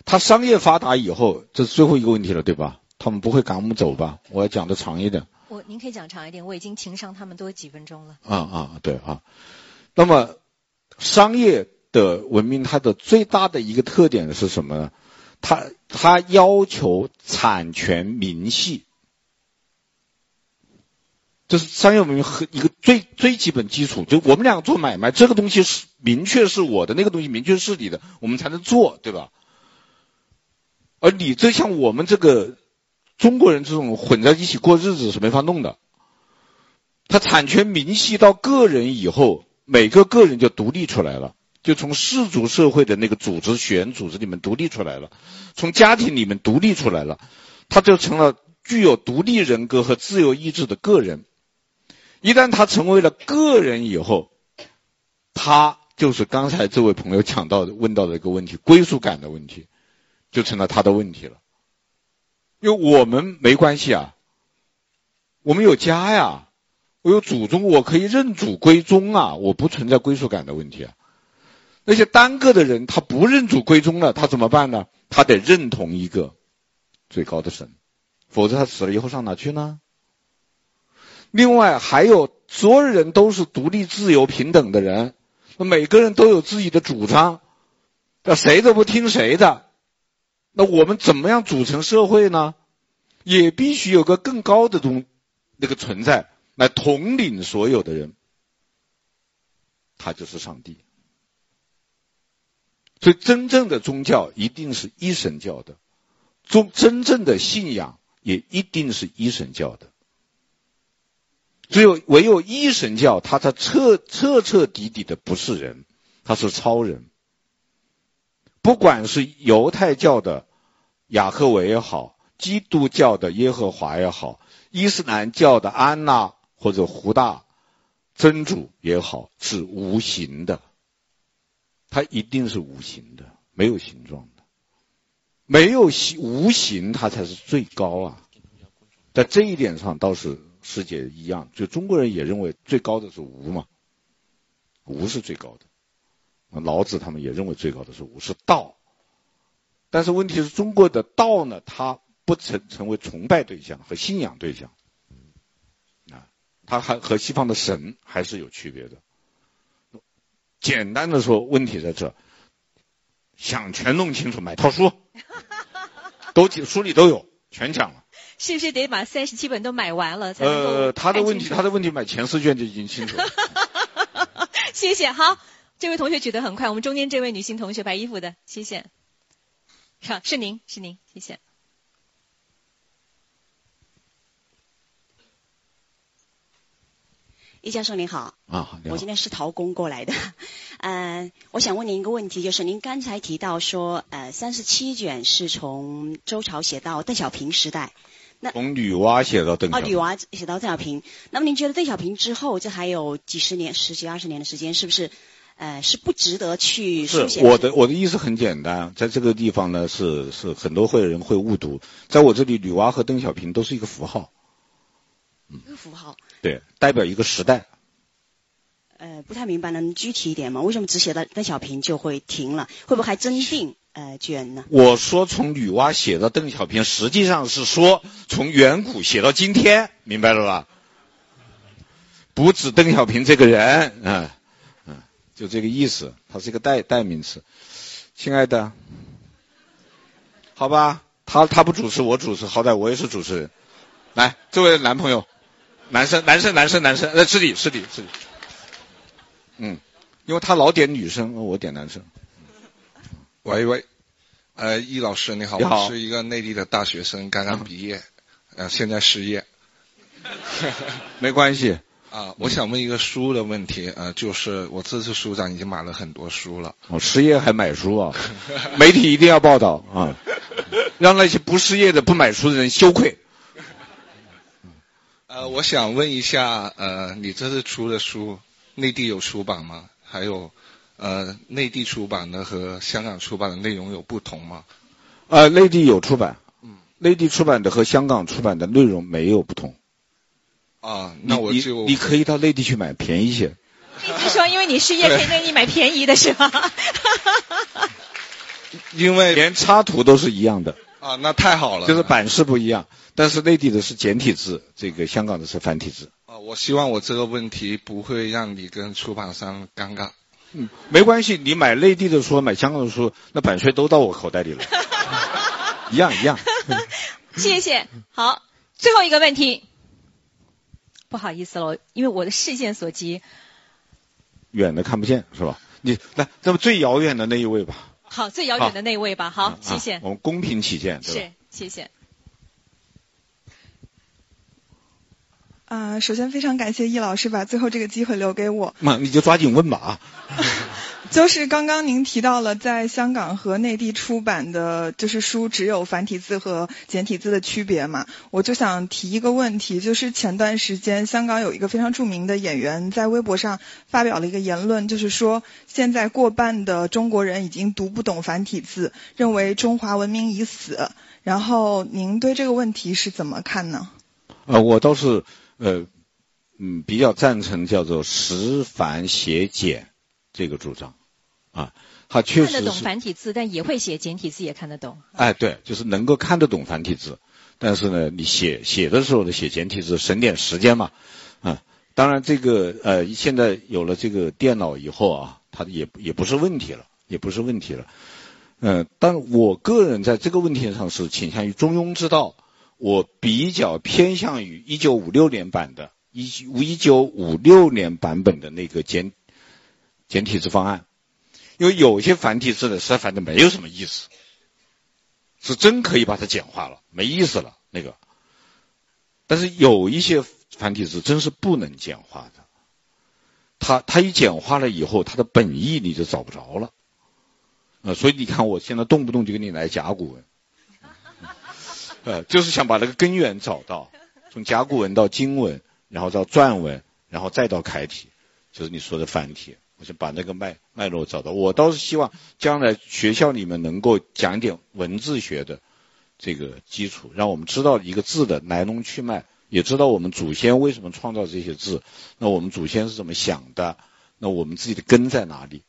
它商业发达以后，这是最后一个问题了，对吧？他们不会赶我们走吧？我要讲的长一点。我您可以讲长一点，我已经情商他们多几分钟了。啊啊，对啊，那么。商业的文明，它的最大的一个特点是什么呢？它它要求产权明细，这是商业文明和一个最最基本基础。就我们两个做买卖，这个东西是明确是我的，那个东西明确是你的，我们才能做，对吧？而你这像我们这个中国人这种混在一起过日子是没法弄的。它产权明细到个人以后。每个个人就独立出来了，就从氏族社会的那个组织血缘组织里面独立出来了，从家庭里面独立出来了，他就成了具有独立人格和自由意志的个人。一旦他成为了个人以后，他就是刚才这位朋友讲到的、问到的一个问题，归属感的问题，就成了他的问题了。因为我们没关系啊，我们有家呀，我有祖宗，我可以认祖归宗啊，我不存在归属感的问题啊。那些单个的人，他不认祖归宗了，他怎么办呢？他得认同一个最高的神，否则他死了以后上哪去呢？另外还有，所有人都是独立、自由、平等的人，那每个人都有自己的主张，那谁都不听谁的。那我们怎么样组成社会呢？也必须有个更高的东那个存在来统领所有的人，他就是上帝。所以，真正的宗教一定是一神教的，宗真正的信仰也一定是一神教的。只有唯有一神教，他才彻彻彻底底的不是人，他是超人。不管是犹太教的雅克维也好，基督教的耶和华也好，伊斯兰教的安娜或者胡大真主也好，是无形的。它一定是无形的，没有形状的，没有形无形，它才是最高啊！在这一点上倒是世界一样，就中国人也认为最高的是无嘛，无是最高的。老子他们也认为最高的是无，是道。但是问题是中国的道呢，它不成成为崇拜对象和信仰对象，它还和西方的神还是有区别的。简单的说，问题在这，想全弄清楚，买套书，都书里都有，全讲了。是不是得把三十七本都买完了才能够？呃，他的问题，他的问题，买前四卷就已经清楚了。谢谢，好，这位同学举得很快，我们中间这位女性同学，白衣服的，谢谢。好，是您，是您，谢谢。易教授您好，啊，我今天是陶工过来的，呃，我想问您一个问题，就是您刚才提到说，呃，三十七卷是从周朝写到邓小平时代，那从女娲写到邓小平，哦，女娲写到邓小平，那么您觉得邓小平之后，这还有几十年、十几二十年的时间，是不是，呃，是不值得去书写？是我的我的意思很简单，在这个地方呢，是是很多会人会误读，在我这里，女娲和邓小平都是一个符号。一个符号，对，代表一个时代。呃，不太明白，能具体一点吗？为什么只写到邓小平就会停了？会不会还真定呃卷呢？我说从女娲写到邓小平，实际上是说从远古写到今天，明白了吧？不止邓小平这个人，嗯嗯，就这个意思，它是一个代代名词。亲爱的，好吧，他他不主持，我主持，好歹我也是主持人。来，这位男朋友。男生，男生，男生，男生，呃，是你，是你，是你。嗯，因为他老点女生，我点男生。喂喂，呃，易老师你好，你好，我是一个内地的大学生，刚刚毕业，嗯、呃，现在失业。没关系。啊、呃，我想问一个书的问题，呃，就是我这次书展已经买了很多书了。我、哦、失业还买书啊？媒体一定要报道啊，让那些不失业的不买书的人羞愧。呃，我想问一下，呃，你这次出的书，内地有出版吗？还有，呃，内地出版的和香港出版的内容有不同吗？呃，内地有出版，嗯，内地出版的和香港出版的内容没有不同。啊，那我就你，你可以到内地去买，便宜些。你说，因为你失业，可以内地买便宜的是吗？因 为连插图都是一样的。啊，那太好了。就是版式不一样。但是内地的是简体字，这个香港的是繁体字。啊，我希望我这个问题不会让你跟出版商尴尬。嗯，没关系，你买内地的书，买香港的书，那版税都到我口袋里了，一样一样。谢谢。好，最后一个问题，不好意思了，因为我的视线所及，远的看不见是吧？你来，这么最遥远的那一位吧。好，最遥远的那位吧。好，好谢谢、啊。我们公平起见，对吧？是，谢谢。啊、呃，首先非常感谢易老师把最后这个机会留给我。那，你就抓紧问吧啊！就是刚刚您提到了在香港和内地出版的，就是书只有繁体字和简体字的区别嘛？我就想提一个问题，就是前段时间香港有一个非常著名的演员在微博上发表了一个言论，就是说现在过半的中国人已经读不懂繁体字，认为中华文明已死。然后您对这个问题是怎么看呢？呃，我倒是呃嗯比较赞成叫做识繁写简这个主张。啊，他确实看得懂繁体字，但也会写简体字，也看得懂。哎，对，就是能够看得懂繁体字，但是呢，你写写的时候呢，写简体字省点时间嘛。啊，当然这个呃，现在有了这个电脑以后啊，它也也不是问题了，也不是问题了。嗯、呃，但我个人在这个问题上是倾向于中庸之道，我比较偏向于一九五六年版的，一一九五六年版本的那个简简体字方案。因为有些繁体字呢，实在反正没有什么意思，是真可以把它简化了，没意思了那个。但是有一些繁体字真是不能简化的，它它一简化了以后，它的本意你就找不着了。呃，所以你看，我现在动不动就给你来甲骨文，呃，就是想把那个根源找到，从甲骨文到金文，然后到篆文，然后再到楷体，就是你说的繁体。我就把那个脉脉络找到。我倒是希望将来学校里面能够讲点文字学的这个基础，让我们知道一个字的来龙去脉，也知道我们祖先为什么创造这些字，那我们祖先是怎么想的，那我们自己的根在哪里？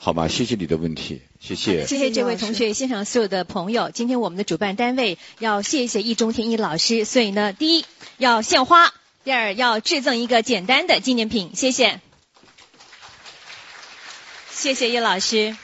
好吗？谢谢你的问题，谢谢。谢谢这位同学，现场所有的朋友。今天我们的主办单位要谢谢易中天易老师，所以呢，第一要献花，第二要制赠一个简单的纪念品，谢谢。谢谢叶老师。